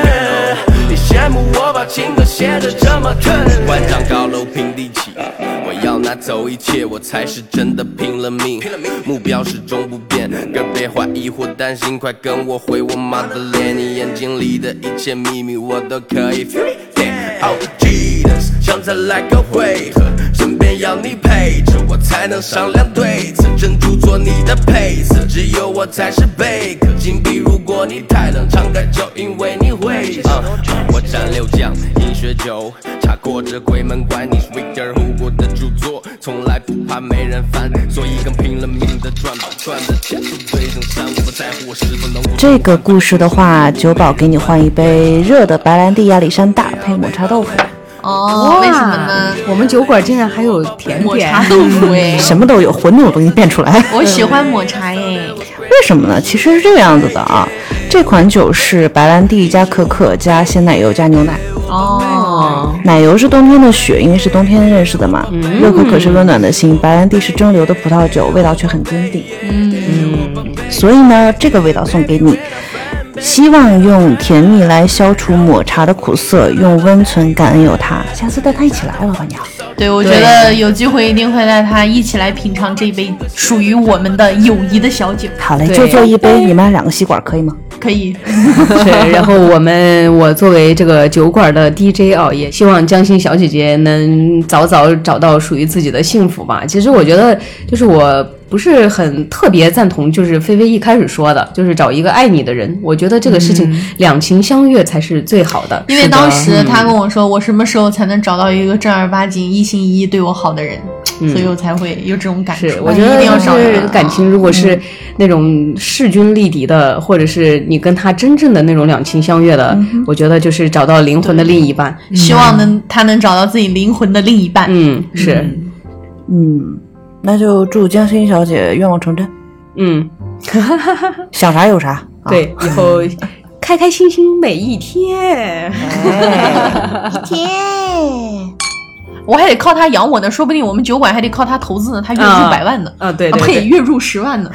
Speaker 7: 你羡慕我把情歌写得这么狠。万丈高楼平地起，我要拿走一切，我才是真的拼了命。目标始终不变，哥别怀疑或担心，快跟我回我妈的脸。你眼睛里的一切秘密，我都可以 feel it。Oh Jesus，想再来个回合，身边要你陪着，我才能商量对策。珍珠做你的配色，只有我才是贝壳。金币，如果你太冷，敞开就因为你会啊。我蘸六酱，饮血酒，茶过这鬼门关。你是 Victor Hugo 的著作，从来不怕没人翻，所以更拼了命的赚，赚的钱都堆成山。我不在乎我是否能。
Speaker 5: 这个故事的话，酒保给你换一杯热的白兰地亚历山大配抹茶豆腐，
Speaker 1: 哦，为什么呢？
Speaker 3: 我们酒馆竟然还有甜点
Speaker 1: 抹茶，豆腐哎，
Speaker 5: 什么都有，馄饨我都给你变出来。
Speaker 1: 我喜欢抹茶哎。
Speaker 5: 为什么呢？其实是这个样子的啊，这款酒是白兰地加可可加鲜奶油加牛奶。
Speaker 1: 哦，
Speaker 5: 奶油是冬天的雪，因为是冬天认识的嘛。热可可是温暖的心，白兰地是蒸馏的葡萄酒，味道却很坚定。嗯，所以呢，这个味道送给你，希望用甜蜜来消除抹茶的苦涩，用温存感恩有他。下次带他一起来，老板娘。
Speaker 1: 对，我觉得有机会一定会带他一起来品尝这杯属于我们的友谊的小酒。
Speaker 5: 好嘞，就做一杯，你们两个吸管可以吗？
Speaker 1: 可以，
Speaker 3: 是，然后我们我作为这个酒馆的 DJ 啊，也希望江心小姐姐能早早找到属于自己的幸福吧。其实我觉得，就是我不是很特别赞同，就是菲菲一开始说的，就是找一个爱你的人。我觉得这个事情两情相悦才是最好的。
Speaker 1: 因为当时他跟我说，我什么时候才能找到一个正儿八经、一心一意对我好的人，所以我才会有这种感触。
Speaker 3: 是，我觉得
Speaker 1: 一定要
Speaker 3: 就
Speaker 1: 找一个
Speaker 3: 感情，如果是那种势均力敌的，或者是你跟他真正的那种两情相悦的，我觉得就是找到灵魂的另一半。
Speaker 1: 希望能他能找到自己灵魂的另一半。
Speaker 3: 嗯，是，
Speaker 5: 嗯，那就祝江心小姐愿望成真，
Speaker 3: 嗯，
Speaker 5: 想啥有啥。啊，
Speaker 3: 对，以后开开心心每一天。
Speaker 1: 一天 我还得靠他养我呢，说不定我们酒馆还得靠他投资呢，他月入
Speaker 3: 啊
Speaker 1: 百万呢。
Speaker 3: 啊，对
Speaker 1: 啊呸，
Speaker 3: 对对，
Speaker 1: 月入十万呢。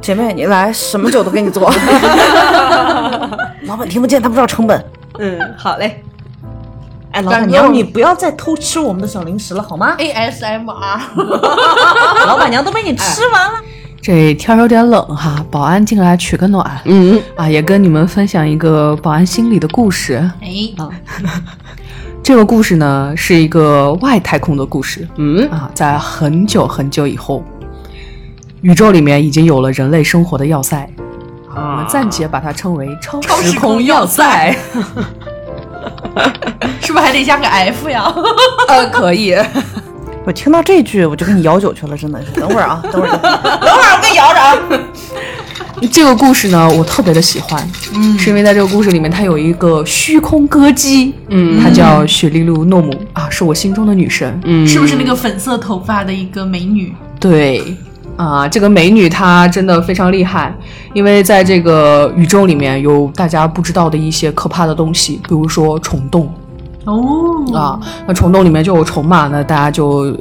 Speaker 5: 姐妹你来，什么酒都给你做。老板听不见，他不知道成本。
Speaker 3: 嗯，好嘞。
Speaker 5: 哎，老
Speaker 1: 板娘，
Speaker 5: 你不要再偷吃我们的小零食了，好吗？
Speaker 1: ASMR，
Speaker 5: 老板娘都被你吃完了。
Speaker 4: 这天有点冷哈，保安进来取个暖。
Speaker 3: 嗯，
Speaker 4: 啊，也跟你们分享一个保安心里的故事。
Speaker 1: 哎，
Speaker 4: 这个故事呢，是一个外太空的故事。
Speaker 3: 嗯
Speaker 4: 啊，在很久很久以后，宇宙里面已经有了人类生活的要塞。啊，我们暂且把它称为超时
Speaker 1: 时空要塞
Speaker 4: 要塞。
Speaker 1: 是不是还得加个 F 呀？
Speaker 4: 呃，可以。
Speaker 5: 我听到这句，我就给你摇酒去了，真的是。等会儿啊，等会儿，等会儿，等会儿，我给你摇着啊。
Speaker 4: 这个故事呢，我特别的喜欢，嗯，是因为在这个故事里面，它有一个虚空歌姬，嗯，她叫雪莉露诺姆啊，是我心中的女神，嗯，
Speaker 1: 是不是那个粉色头发的一个美女？
Speaker 4: 对。啊，这个美女她真的非常厉害，因为在这个宇宙里面有大家不知道的一些可怕的东西，比如说虫洞
Speaker 1: 哦，
Speaker 4: 啊，那虫洞里面就有虫嘛，那大家就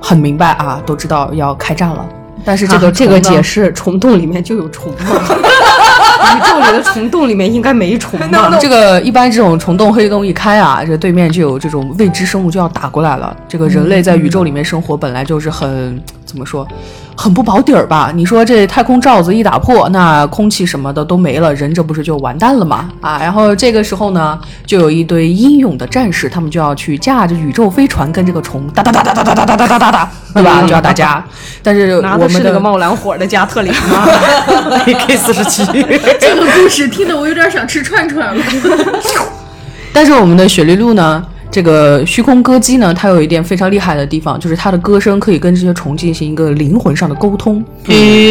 Speaker 4: 很明白啊，都知道要开战了。但是这个、
Speaker 3: 啊这个解释，虫洞里面就有虫吗？宇宙里的虫洞里面应该没虫吧？
Speaker 4: 这个一般这种虫洞、黑洞一开啊，这对面就有这种未知生物就要打过来了。这个人类在宇宙里面生活本来就是很怎么说，很不保底儿吧？你说这太空罩子一打破，那空气什么的都没了，人这不是就完蛋了吗？啊，然后这个时候呢，就有一堆英勇的战士，他们就要去驾着宇宙飞船跟这个虫哒哒哒哒哒哒哒哒哒哒哒哒，对吧？就要打架。但是我们
Speaker 3: 那个冒蓝火的加特林吗？
Speaker 5: AK 四十七，
Speaker 1: 这个故事听得我有点想吃串串了。
Speaker 4: 但是我们的雪莉露呢，这个虚空歌姬呢，它有一点非常厉害的地方，就是它的歌声可以跟这些虫进行一个灵魂上的沟通。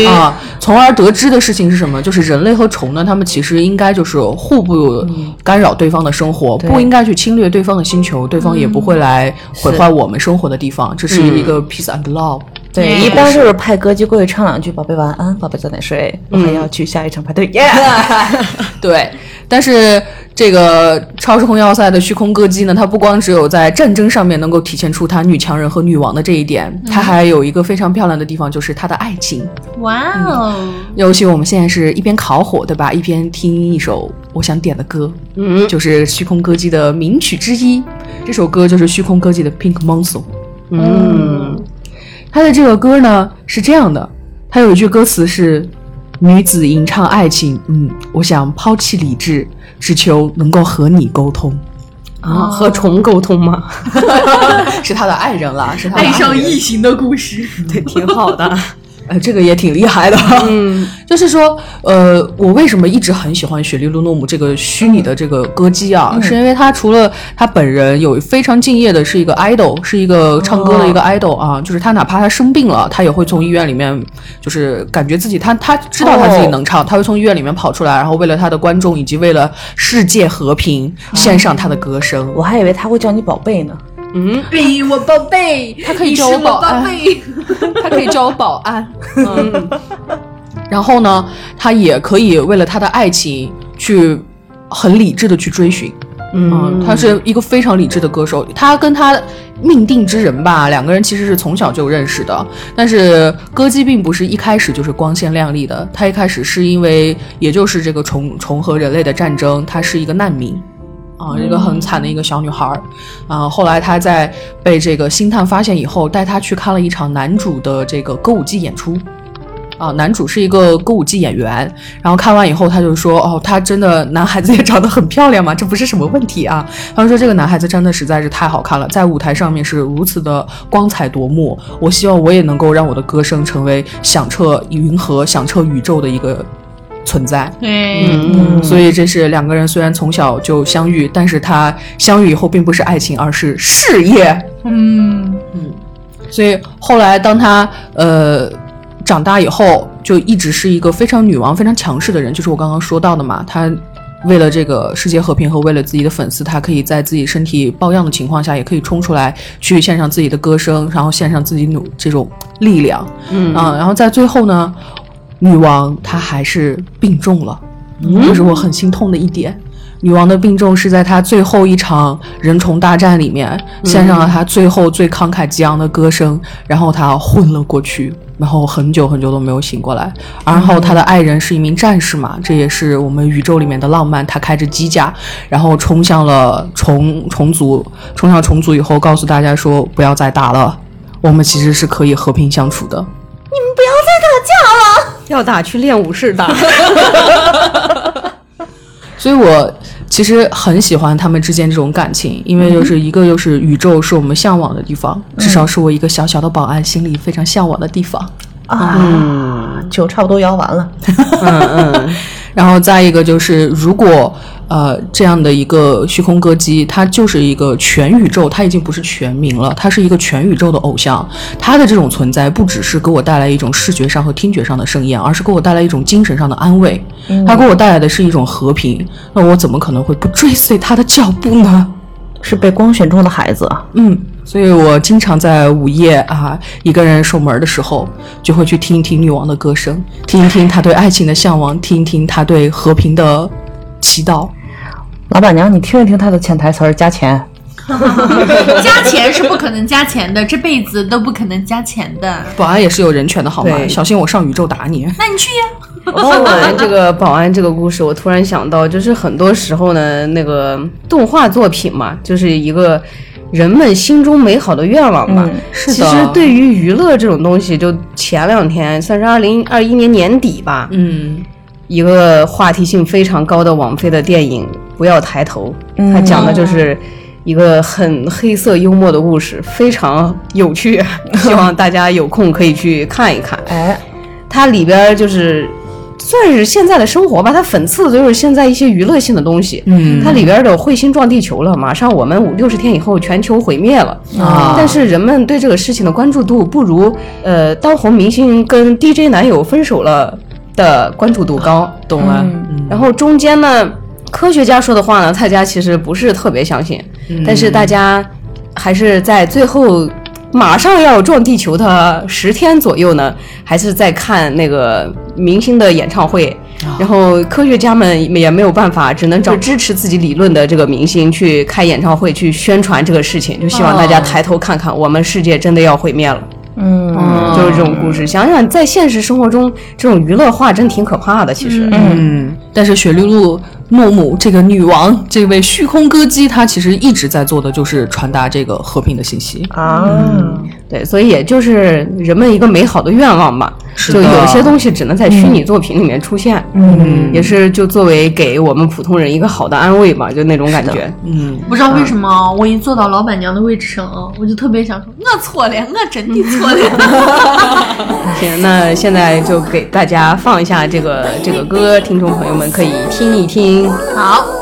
Speaker 4: 啊，从而得知的事情是什么？就是人类和虫呢，他们其实应该就是互不干扰对方的生活，不应该去侵略对方的星球，对方也不会来毁坏我们生活的地方。这是一个 peace and love。
Speaker 5: 对，一般就是派歌姬过去唱两句“宝贝晚安，宝贝早点睡”，我还要去下一场派对。耶！
Speaker 4: 对，但是这个超时空要塞的虚空歌姬呢，它不光只有在战争上面能够体现出她女强人和女王的这一点，它还有一个非常漂亮的地方，就是她的爱情。
Speaker 1: 哇哦，
Speaker 4: 尤其我们现在是一边烤火，对吧？一边听一首我想点的歌，嗯，就是虚空歌姬的名曲之一。这首歌就是虚空歌姬的《Pink Monsoon》。嗯，它的这个歌呢是这样的，他有一句歌词是“女子吟唱爱情，嗯，我想抛弃理智，只求能够和你沟通。”
Speaker 3: 啊，和虫沟通吗？
Speaker 4: 是他的爱人了，是他的
Speaker 1: 爱上异形的故事。
Speaker 3: 对，挺好的。
Speaker 4: 呃，这个也挺厉害的。
Speaker 3: 嗯，
Speaker 4: 就是说，呃，我为什么一直很喜欢雪莉露诺姆这个虚拟的这个歌姬啊？是因为她除了她本人有非常敬业的是一个 idol，是一个唱歌的一个 idol 啊，就是她哪怕她生病了，她也会从医院里面，就是感觉自己她她知道她自己能唱，她会从医院里面跑出来，然后为了她的观众以及为了世界和平献上她的歌声。
Speaker 5: 我还以为她会叫你宝贝呢。
Speaker 1: 贝，我宝贝，
Speaker 4: 他可以叫我宝
Speaker 1: 贝。
Speaker 4: 他可以叫我保安。嗯，然后呢，他也可以为了他的爱情去很理智的去追寻。嗯，他是一个非常理智的歌手。他跟他命定之人吧，两个人其实是从小就认识的。但是歌姬并不是一开始就是光鲜亮丽的，他一开始是因为也就是这个重重合人类的战争，他是一个难民。啊，一个很惨的一个小女孩儿，啊，后来她在被这个星探发现以后，带她去看了一场男主的这个歌舞伎演出。啊，男主是一个歌舞伎演员，然后看完以后，他就说：“哦，他真的男孩子也长得很漂亮嘛，这不是什么问题啊。”他说：“这个男孩子真的实在是太好看了，在舞台上面是如此的光彩夺目。我希望我也能够让我的歌声成为响彻云河、响彻宇宙的一个存在。”
Speaker 1: 对，
Speaker 4: 所以这是两个人虽然从小就相遇，但是他相遇以后并不是爱情，而是事业。
Speaker 1: 嗯，
Speaker 4: 所以后来当他呃长大以后，就一直是一个非常女王、非常强势的人，就是我刚刚说到的嘛。他为了这个世界和平和为了自己的粉丝，他可以在自己身体抱恙的情况下，也可以冲出来去献上自己的歌声，然后献上自己努这种力量。嗯啊，然后在最后呢，女王她还是病重了，这是我很心痛的一点。女王的病重是在她最后一场人虫大战里面献上了她最后最慷慨激昂的歌声，然后她昏了过去，然后很久很久都没有醒过来。然后她的爱人是一名战士嘛，这也是我们宇宙里面的浪漫。他开着机甲，然后冲向了虫虫族，冲向虫族以后，告诉大家说不要再打了，我们其实是可以和平相处的。
Speaker 3: 要再打架了！要打去练武室打。
Speaker 4: 所以我其实很喜欢他们之间这种感情，因为就是一个就是宇宙是我们向往的地方，至少是我一个小小的保安心里非常向往的地方。
Speaker 5: 啊，酒差不多摇完了。
Speaker 3: 嗯嗯，
Speaker 4: 然后再一个就是，如果呃这样的一个虚空歌姬，他就是一个全宇宙，他已经不是全民了，他是一个全宇宙的偶像。他的这种存在，不只是给我带来一种视觉上和听觉上的盛宴，而是给我带来一种精神上的安慰。他给我带来的是一种和平。那我怎么可能会不追随他的脚步呢？
Speaker 5: 是被光选中的孩子，
Speaker 4: 嗯，所以我经常在午夜啊，一个人守门的时候，就会去听一听女王的歌声，听一听她对爱情的向往，听一听她对和平的祈祷。
Speaker 5: 老板娘，你听一听他的潜台词儿，加钱。
Speaker 1: 加钱是不可能加钱的，这辈子都不可能加钱的。
Speaker 4: 保安也是有人权的好吗？小心我上宇宙打你！
Speaker 1: 那你去呀、
Speaker 3: 说完这个保安这个故事，我突然想到，就是很多时候呢，那个动画作品嘛，就是一个人们心中美好的愿望吧。
Speaker 5: 嗯
Speaker 4: 是
Speaker 3: 其实对于娱乐这种东西，就前两天算是二零二一年年底吧，
Speaker 4: 嗯，
Speaker 3: 一个话题性非常高的网飞的电影《不要抬头》，
Speaker 5: 嗯
Speaker 3: 它讲的就是一个很黑色幽默的故事，非常有趣，希望大家有空可以去看一看。
Speaker 5: 哎，
Speaker 3: 它里边儿就是算是现在的生活吧，它讽刺的就是现在一些娱乐性的东西。
Speaker 4: 嗯
Speaker 3: 它里边儿的彗星撞地球了，马上我们五六十天以后全球毁灭了。
Speaker 4: 啊
Speaker 3: 但是人们对这个事情的关注度不如呃当红明星跟 DJ 男友分手了的关注度高。
Speaker 4: 懂了。
Speaker 5: 嗯
Speaker 3: 然后中间呢，科学家说的话呢，大家其实不是特别相信，但是大家还是在最后马上要撞地球的十天左右呢，还是在看那个明星的演唱会。然后科学家们也没有办法，只能找支持自己理论的这个明星去开演唱会，去宣传这个事情，就希望大家抬头看看，我们世界真的要毁灭了。
Speaker 5: 嗯
Speaker 3: 就是这种故事。想想在现实生活中，这种娱乐化真挺可怕的。其实，
Speaker 4: 嗯，但是雪莉露诺姆这个女王，这位虚空歌姬，她其实一直在做的就是传达这个和平的信息。
Speaker 5: 啊，
Speaker 3: 对，所以也就是人们一个美好的愿望吧。就有些东西只能在虚拟作品里面出现，嗯，也是就作为给我们普通人一个好的安慰吧，就那种感觉。
Speaker 4: 嗯，
Speaker 8: 不知道为什么，我一坐到老板娘的位置上啊，我就特别想说，我错了，我真的错了。
Speaker 3: 行，那现在就给大家放一下这个这个歌，听众朋友们可以听一听。
Speaker 8: 好。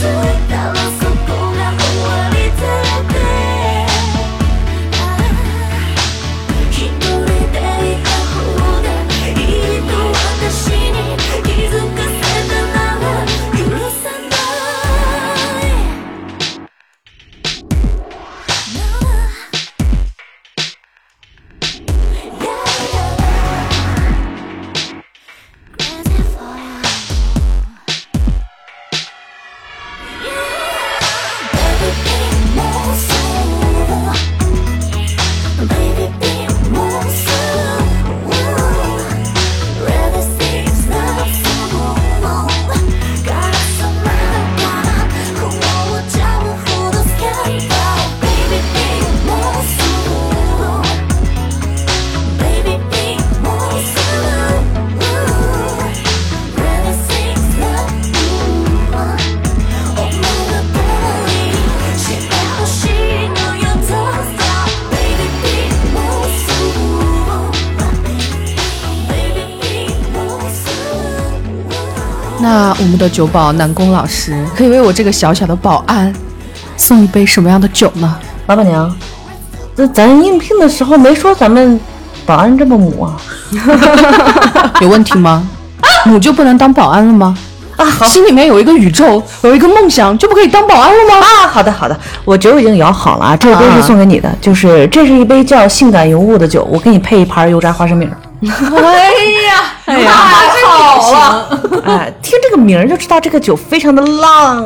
Speaker 4: to 的酒保南宫老师可以为我这个小小的保安送一杯什么样的酒呢？
Speaker 5: 老板娘，那咱应聘的时候没说咱们保安这么母啊？
Speaker 4: 有问题吗？母就不能当保安了吗？啊，心里面有一个宇宙，有一个梦想，就不可以当保安了吗？
Speaker 5: 啊，好的好的，我酒已经摇好了啊，这杯是送给你的，就是这是一杯叫性感尤物的酒，我给你配一盘油炸花生米。
Speaker 8: 哎呀，哎呀，了！
Speaker 5: 哎，听这个名儿就知道这个酒非常的浪。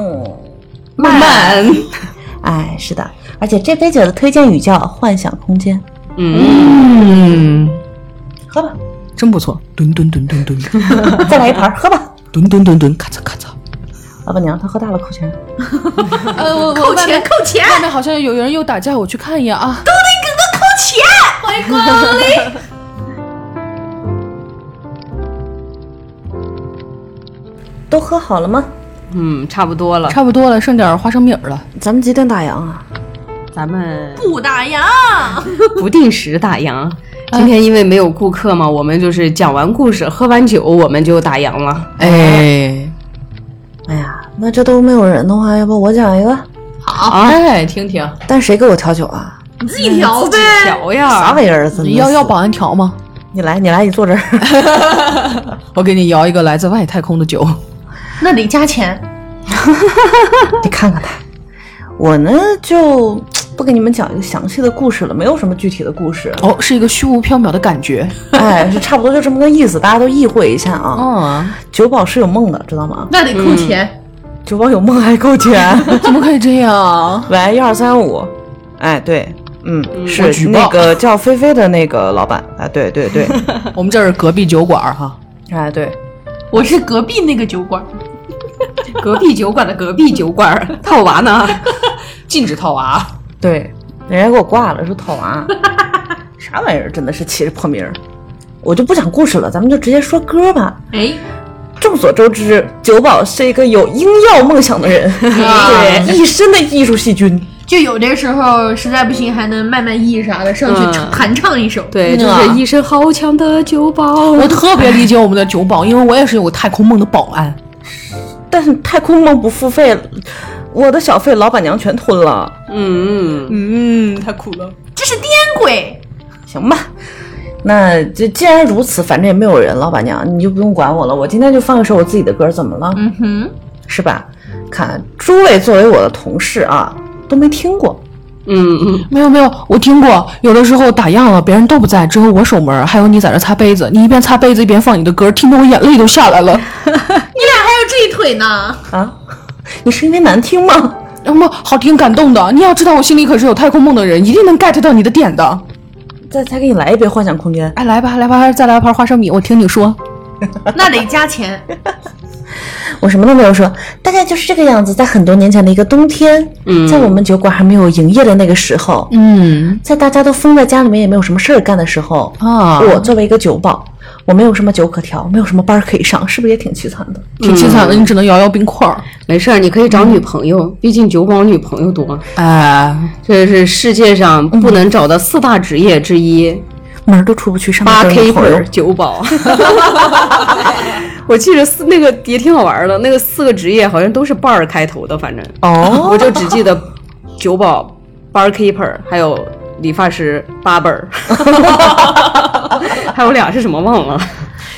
Speaker 3: 漫慢，
Speaker 5: 哎，是的，而且这杯酒的推荐语叫“幻想空间
Speaker 4: 嗯，”，
Speaker 5: 喝吧，
Speaker 4: 真不错，吨吨吨吨吨，
Speaker 5: 再来一盘，喝吧。
Speaker 4: 吨吨吨吨，咔嚓咔嚓。
Speaker 5: 老板娘，他喝大了，扣钱。
Speaker 4: 呃，我
Speaker 1: 扣钱扣钱，
Speaker 4: 外面好像有人又打架，我去看一眼啊。
Speaker 1: 欢迎光临。
Speaker 5: 都喝好了吗？
Speaker 3: 嗯，差不多了。
Speaker 4: 差不多了，剩点花生米儿了。
Speaker 5: 咱们几点打烊啊？
Speaker 3: 咱们
Speaker 1: 不打烊，
Speaker 3: 不定时打烊。今天因为没有顾客嘛，我们就是讲完故事，喝完酒，我们就打烊了。
Speaker 4: 哎，
Speaker 5: 哎呀，那这都没有人的话，要不我讲一个？
Speaker 4: 好，哎，听听，
Speaker 5: 但谁给我调酒啊？
Speaker 1: 你自己调呗。
Speaker 3: 调呀啥，
Speaker 5: 玩意儿？
Speaker 4: 你要要保安调吗？
Speaker 5: 你来，你来，你坐这儿。
Speaker 4: 我给你摇一个来自外太空的酒。
Speaker 1: 那得加钱。
Speaker 5: 你看看他，我呢就不给你们讲一个详细的故事了，没有什么具体的故事。
Speaker 4: 哦，是一个虚无缥缈的感觉。
Speaker 5: 哎，是差不多就这么个意思，大家都意会一下啊。
Speaker 4: 嗯，
Speaker 5: 酒保是有梦的，知道吗？
Speaker 1: 那得扣钱。
Speaker 5: 酒保有梦还扣钱。
Speaker 4: 怎么可以这样？
Speaker 5: 喂，一二三五，哎，对，嗯，
Speaker 4: 我
Speaker 5: 是那个叫菲菲的那个老板，哎，对对对，
Speaker 4: 我们这是隔壁酒馆儿哈。
Speaker 5: 哎对，
Speaker 1: 我是隔壁那个酒馆，
Speaker 3: 隔壁酒馆的隔壁酒馆，套娃呢？
Speaker 4: 禁止套娃。
Speaker 5: 对，人家给我挂了，说套娃，啥玩意儿？真的是起这破名儿。我就不讲故事了，咱们就直接说歌吧。
Speaker 1: 哎，
Speaker 5: 众所周知，酒保是一个有音药梦想的人，对，一身的艺术细菌。
Speaker 1: 就有的时候实在不行还能卖卖艺啥的，上去弹唱一首。
Speaker 3: 对，就
Speaker 4: 嗯
Speaker 3: 是一身好强的酒保。
Speaker 4: 我特别理解我们的酒保，因为我也是有个太空梦的保安。
Speaker 5: 但是太空梦不付费，我的小费老板娘全吞了。
Speaker 3: 嗯，
Speaker 4: 嗯，太苦了。
Speaker 1: 这是癫鬼。
Speaker 5: 行吧，那这既然如此，反正也没有人，老板娘你就不用管我了。我今天就放一首我自己的歌，怎么了？
Speaker 1: 嗯哼，
Speaker 5: 是吧？看诸位作为我的同事啊，都没听过。
Speaker 3: 嗯嗯，
Speaker 4: 没有没有，我听过，有的时候打烊了，别人都不在，只有我守门，还有你在这擦杯子，你一边擦杯子一边放你的歌，听得我眼泪都下来了。
Speaker 1: 你俩这一腿呢。
Speaker 5: 啊，你是因为难听吗？
Speaker 4: 那么好听感动的，你要知道我心里可是有太空梦的人，一定能 get 到你的点的。
Speaker 5: 再再给你来一杯幻想空间。
Speaker 4: 哎，来吧来吧，再来一盘花生米，我听你说。
Speaker 1: 那得加钱。
Speaker 5: 我什么都没有说，大概就是这个样子。在很多年前的一个冬天，
Speaker 3: 嗯
Speaker 5: 在我们酒馆还没有营业的那个时候，
Speaker 4: 嗯
Speaker 5: 在大家都封在家里面也没有什么事儿干的时候，
Speaker 4: 啊，
Speaker 5: 我作为一个酒保，我没有什么酒可调，没有什么班可以上，是不是也挺凄惨的？
Speaker 4: 挺凄惨的，你只能摇摇冰块儿。
Speaker 3: 没事儿，你可以找女朋友，毕竟酒保女朋友多。
Speaker 4: 哎，
Speaker 3: 这是世界上不能找的四大职业之一，
Speaker 5: 门儿都出不去，上面
Speaker 3: 八 K 本酒保。我记得四那个也挺好玩的，那个四个职业好像都是 bar 开头的，反正
Speaker 5: 哦，
Speaker 3: 我就只记得酒保、bar keeper，还有理发师 barber，还有俩是什么忘了。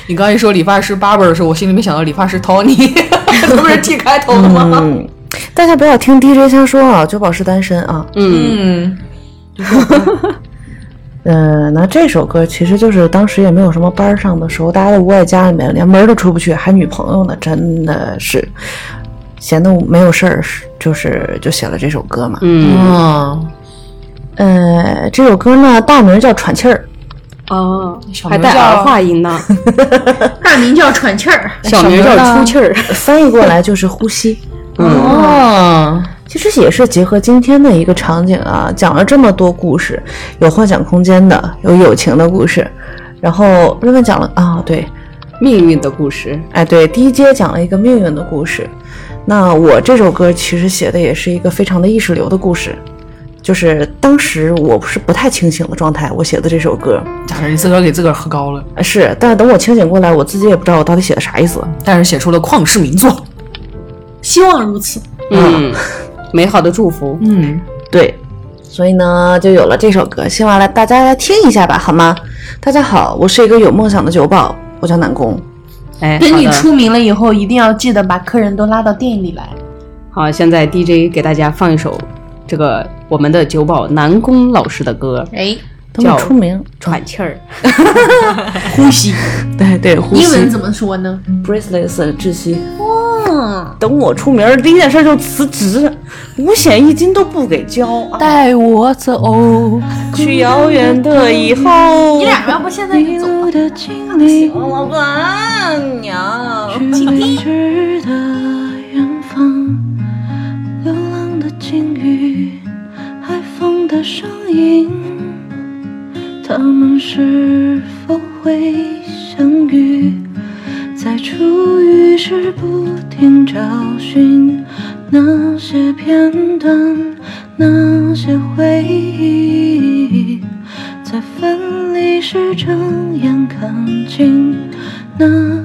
Speaker 4: 你刚一说理发师 barber 的时候，我心里没想到理发师 Tony，这不是 T 开头的吗？
Speaker 5: 嗯，大家不要听 DJ 瞎说啊，酒保是单身啊。
Speaker 3: 嗯，
Speaker 4: 嗯，
Speaker 5: 嗯，那这首歌其实就是当时也没有什么班儿上的时候，大家都窝在家里面，连门儿都出不去，还女朋友呢，真的是闲的没有事儿，就是就写了这首歌嘛。
Speaker 3: 嗯，
Speaker 4: 嗯，
Speaker 5: 呃，这首歌呢，大名叫《喘气儿
Speaker 3: 哦，
Speaker 4: 小名叫
Speaker 3: 还带儿化音呢，
Speaker 1: 大名叫喘气儿。
Speaker 3: 小名叫出气儿。》，
Speaker 5: 翻译过来就是呼吸。
Speaker 4: 哦，
Speaker 5: 其实也是结合今天的一个场景啊，讲了这么多故事，有幻想空间的，有友情的故事，然后瑞文讲了啊，对，
Speaker 3: 命运的故事。
Speaker 5: 哎，对，第一阶讲了一个命运的故事。那我这首歌其实写的也是一个非常的意识流的故事，就是当时我是不太清醒的状态，我写的这首歌。
Speaker 4: 假设你自个儿给自个儿喝高了，
Speaker 5: 呃是，但等我清醒过来，我自己也不知道我到底写的啥意思。
Speaker 4: 但是写出了旷世名作。
Speaker 1: 希望如此。
Speaker 3: 嗯，美好的祝福。
Speaker 4: 嗯，
Speaker 5: 对，所以呢，就有了这首歌，希望来大家来听一下吧，好吗？大家好，我是一个有梦想的酒保，我叫南宫。
Speaker 3: 哎，
Speaker 1: 等你出名了以后，一定要记得把客人都拉到店里来。
Speaker 3: 好，现在 DJ 给大家放一首这个我们的酒保南宫老师的歌，
Speaker 1: 哎，
Speaker 5: 等
Speaker 3: 叫
Speaker 5: 出名，
Speaker 3: 喘气儿。
Speaker 1: 呼吸，
Speaker 5: 对对，呼吸
Speaker 1: 英文怎么说呢
Speaker 5: ？breathless 窒息。
Speaker 1: 嗯，
Speaker 9: 等我出名儿，第一件事就辞职，五险一金都不给交，啊
Speaker 4: 带我走，
Speaker 9: 去遥远的以后。
Speaker 1: 你俩要不现在就走吧？
Speaker 9: 的经历，老板娘，去未知的远方，流浪的鲸鱼，海风的声音，他们是否会相遇？在初遇时不停找寻那些片段，那些回忆。在分离时睁眼看清那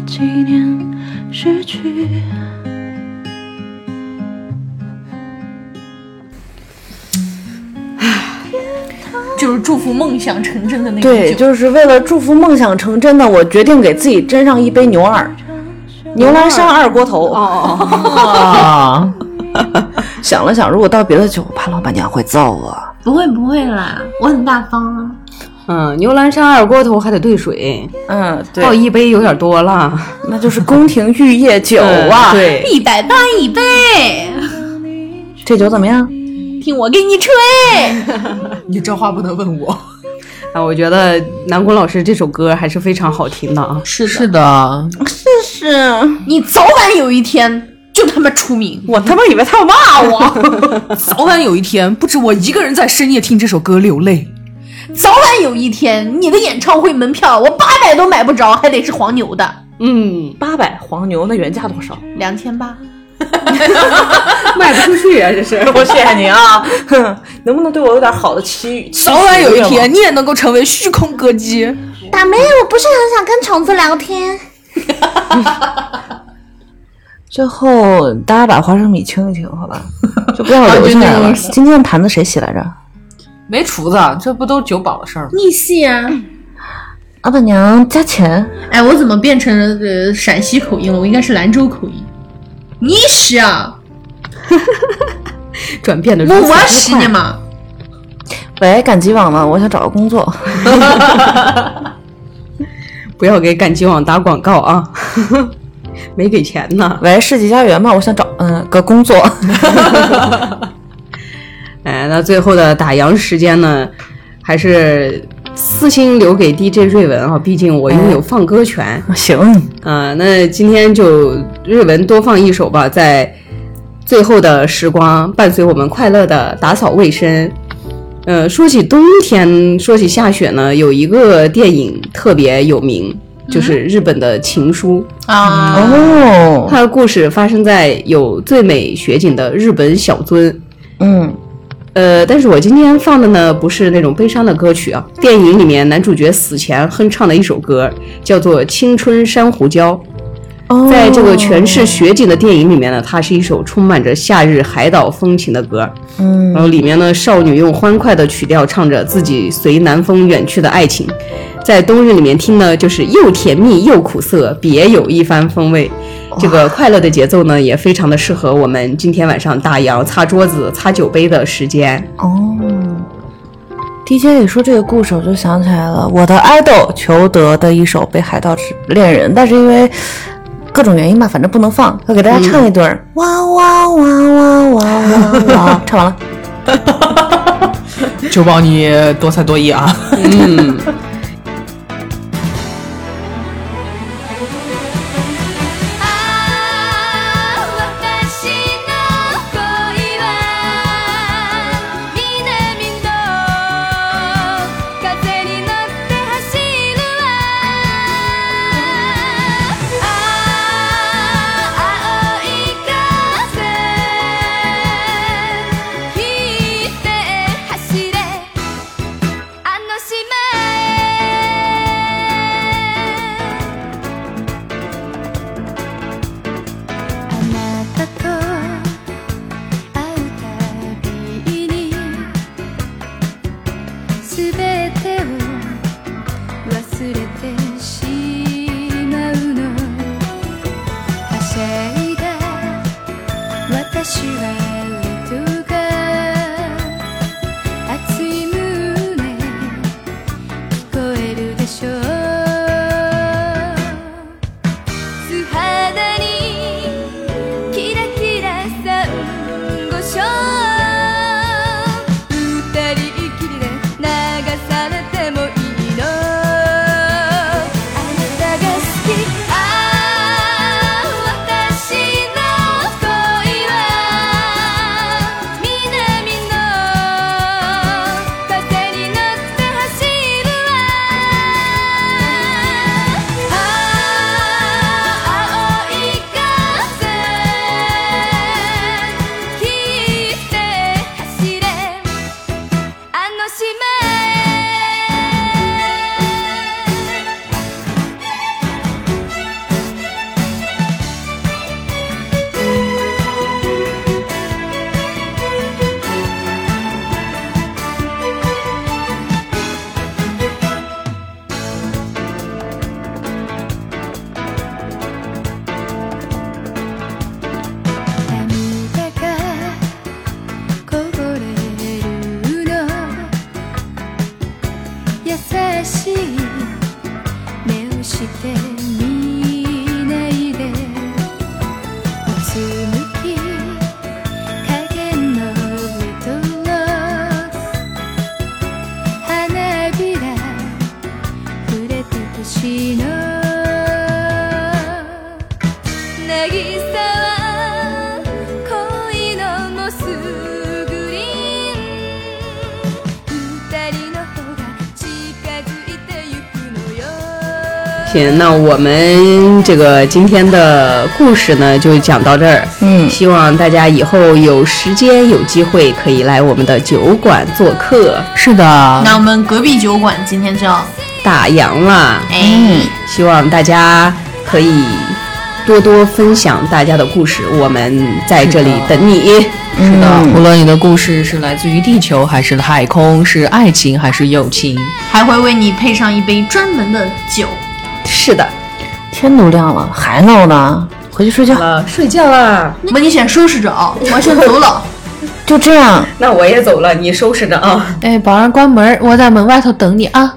Speaker 9: 纪念失去。
Speaker 1: 就是祝福梦想成真的那
Speaker 9: 对，
Speaker 1: 种酒。
Speaker 9: 就是为了祝福梦想成真的，我决定给自己斟上一杯牛二，牛栏山二锅头。
Speaker 1: 哦哦哦，
Speaker 9: 想了想，如果倒别的酒，怕老板娘会揍我。
Speaker 1: 不会不会啦，我很大方啊。
Speaker 3: 嗯，牛栏山二锅头还得兑水，
Speaker 9: 嗯，
Speaker 3: 倒一杯有点多了。
Speaker 9: 那就是宫廷玉液酒啊。，
Speaker 3: 对，
Speaker 1: 一百八一杯，
Speaker 9: 这酒怎么样？
Speaker 1: 听我给你吹。
Speaker 4: 你这话不能问我。
Speaker 3: 啊，我觉得南宫老师这首歌还是非常好听的啊。
Speaker 1: 是
Speaker 4: 是的，
Speaker 9: 是
Speaker 1: 你早晚有一天就他妈出名。
Speaker 9: 我他妈以为他要骂我。
Speaker 4: 早晚有一天，不止我一个人在深夜听这首歌流泪。
Speaker 1: 早晚有一天，你的演唱会门票我八百都买不着，还得是黄牛的，
Speaker 3: 嗯，
Speaker 9: 八百黄牛，那原价多少？
Speaker 1: 两千八。
Speaker 3: 卖不出去啊，这是。
Speaker 9: 我谢谢你啊，哼，能不能对我有点好的期许？
Speaker 4: 早晚有一天，你也能够成为虚空歌姬。
Speaker 5: 大妹，我不是很想跟虫子聊天。
Speaker 9: 最后大家把花生米清一清，好吧，就不要留下来了。今天的盘子谁洗来着？
Speaker 4: 没厨子，这不都酒保的事儿吗？
Speaker 1: 逆袭啊！
Speaker 9: 老板娘加钱。
Speaker 1: 哎，我怎么变成了呃陕西口音了？我应该是兰州口音。你是啊，
Speaker 3: 转变的
Speaker 1: 我我是你嘛。
Speaker 9: 喂，赶集网吗？我想找个工作。
Speaker 3: 不要给赶集网打广告啊，没给钱呢。
Speaker 9: 喂，世纪佳缘吗？我想找嗯个工作。
Speaker 3: 哎，那最后的打烊时间呢，还是私心留给 DJ 瑞文啊，毕竟我拥有放歌权。
Speaker 9: 行，
Speaker 3: 啊、那今天就瑞文多放一首吧，在最后的时光伴随我们快乐的打扫卫生。呃，说起冬天，说起下雪呢，有一个电影特别有名，就是日本的《情书》。
Speaker 1: 啊，
Speaker 9: 哦，
Speaker 3: 它的故事发生在有最美雪景的日本小樽。
Speaker 9: 嗯，
Speaker 10: 呃，但是我今天放的呢不是那种悲伤的歌曲啊，电影里面男主角死前哼唱的一首歌，叫做《青春珊瑚礁》。
Speaker 5: 哦
Speaker 10: 在这个全是雪景的电影里面呢，它是一首充满着夏日海岛风情的歌。
Speaker 5: 嗯
Speaker 10: 然后里面呢，少女用欢快的曲调唱着自己随南风远去的爱情，在冬日里面听呢，就是又甜蜜又苦涩，别有一番风味。这个快乐的节奏呢，也非常的适合我们今天晚上大洋擦桌子、擦酒杯的时间。
Speaker 5: 哦。DJ 里说这个故事，我就想起来了，我的爱豆裘德的一首《被海盗恋人》，但是因为各种原因吧，反正不能放，要给大家唱一段儿。哇哇哇哇哇哇哇！唱完了。
Speaker 4: 九宝你多才多艺啊！
Speaker 10: 嗯，行，那我们这个今天的故事呢，就讲到这儿。
Speaker 5: 嗯
Speaker 10: 希望大家以后有时间有机会可以来我们的酒馆做客，
Speaker 4: 是的，
Speaker 1: 那我们隔壁酒馆今天就要
Speaker 10: 打烊啦。
Speaker 1: 哎，
Speaker 10: 希望大家可以多多分享大家的故事，我们在这里等你。
Speaker 4: 是的，无论你的故事是来自于地球还是太空，是爱情还是友情，
Speaker 1: 还会为你配上一杯专门的酒。
Speaker 10: 是的，
Speaker 5: 天都亮了，还闹呢？回去睡觉。
Speaker 10: 了，睡觉啦。
Speaker 1: 那么你先收拾着啊，我先走了。
Speaker 5: 就这样。
Speaker 10: 那我也走了，你收拾着啊。
Speaker 1: 哎，保安关门，我在门外头等你啊。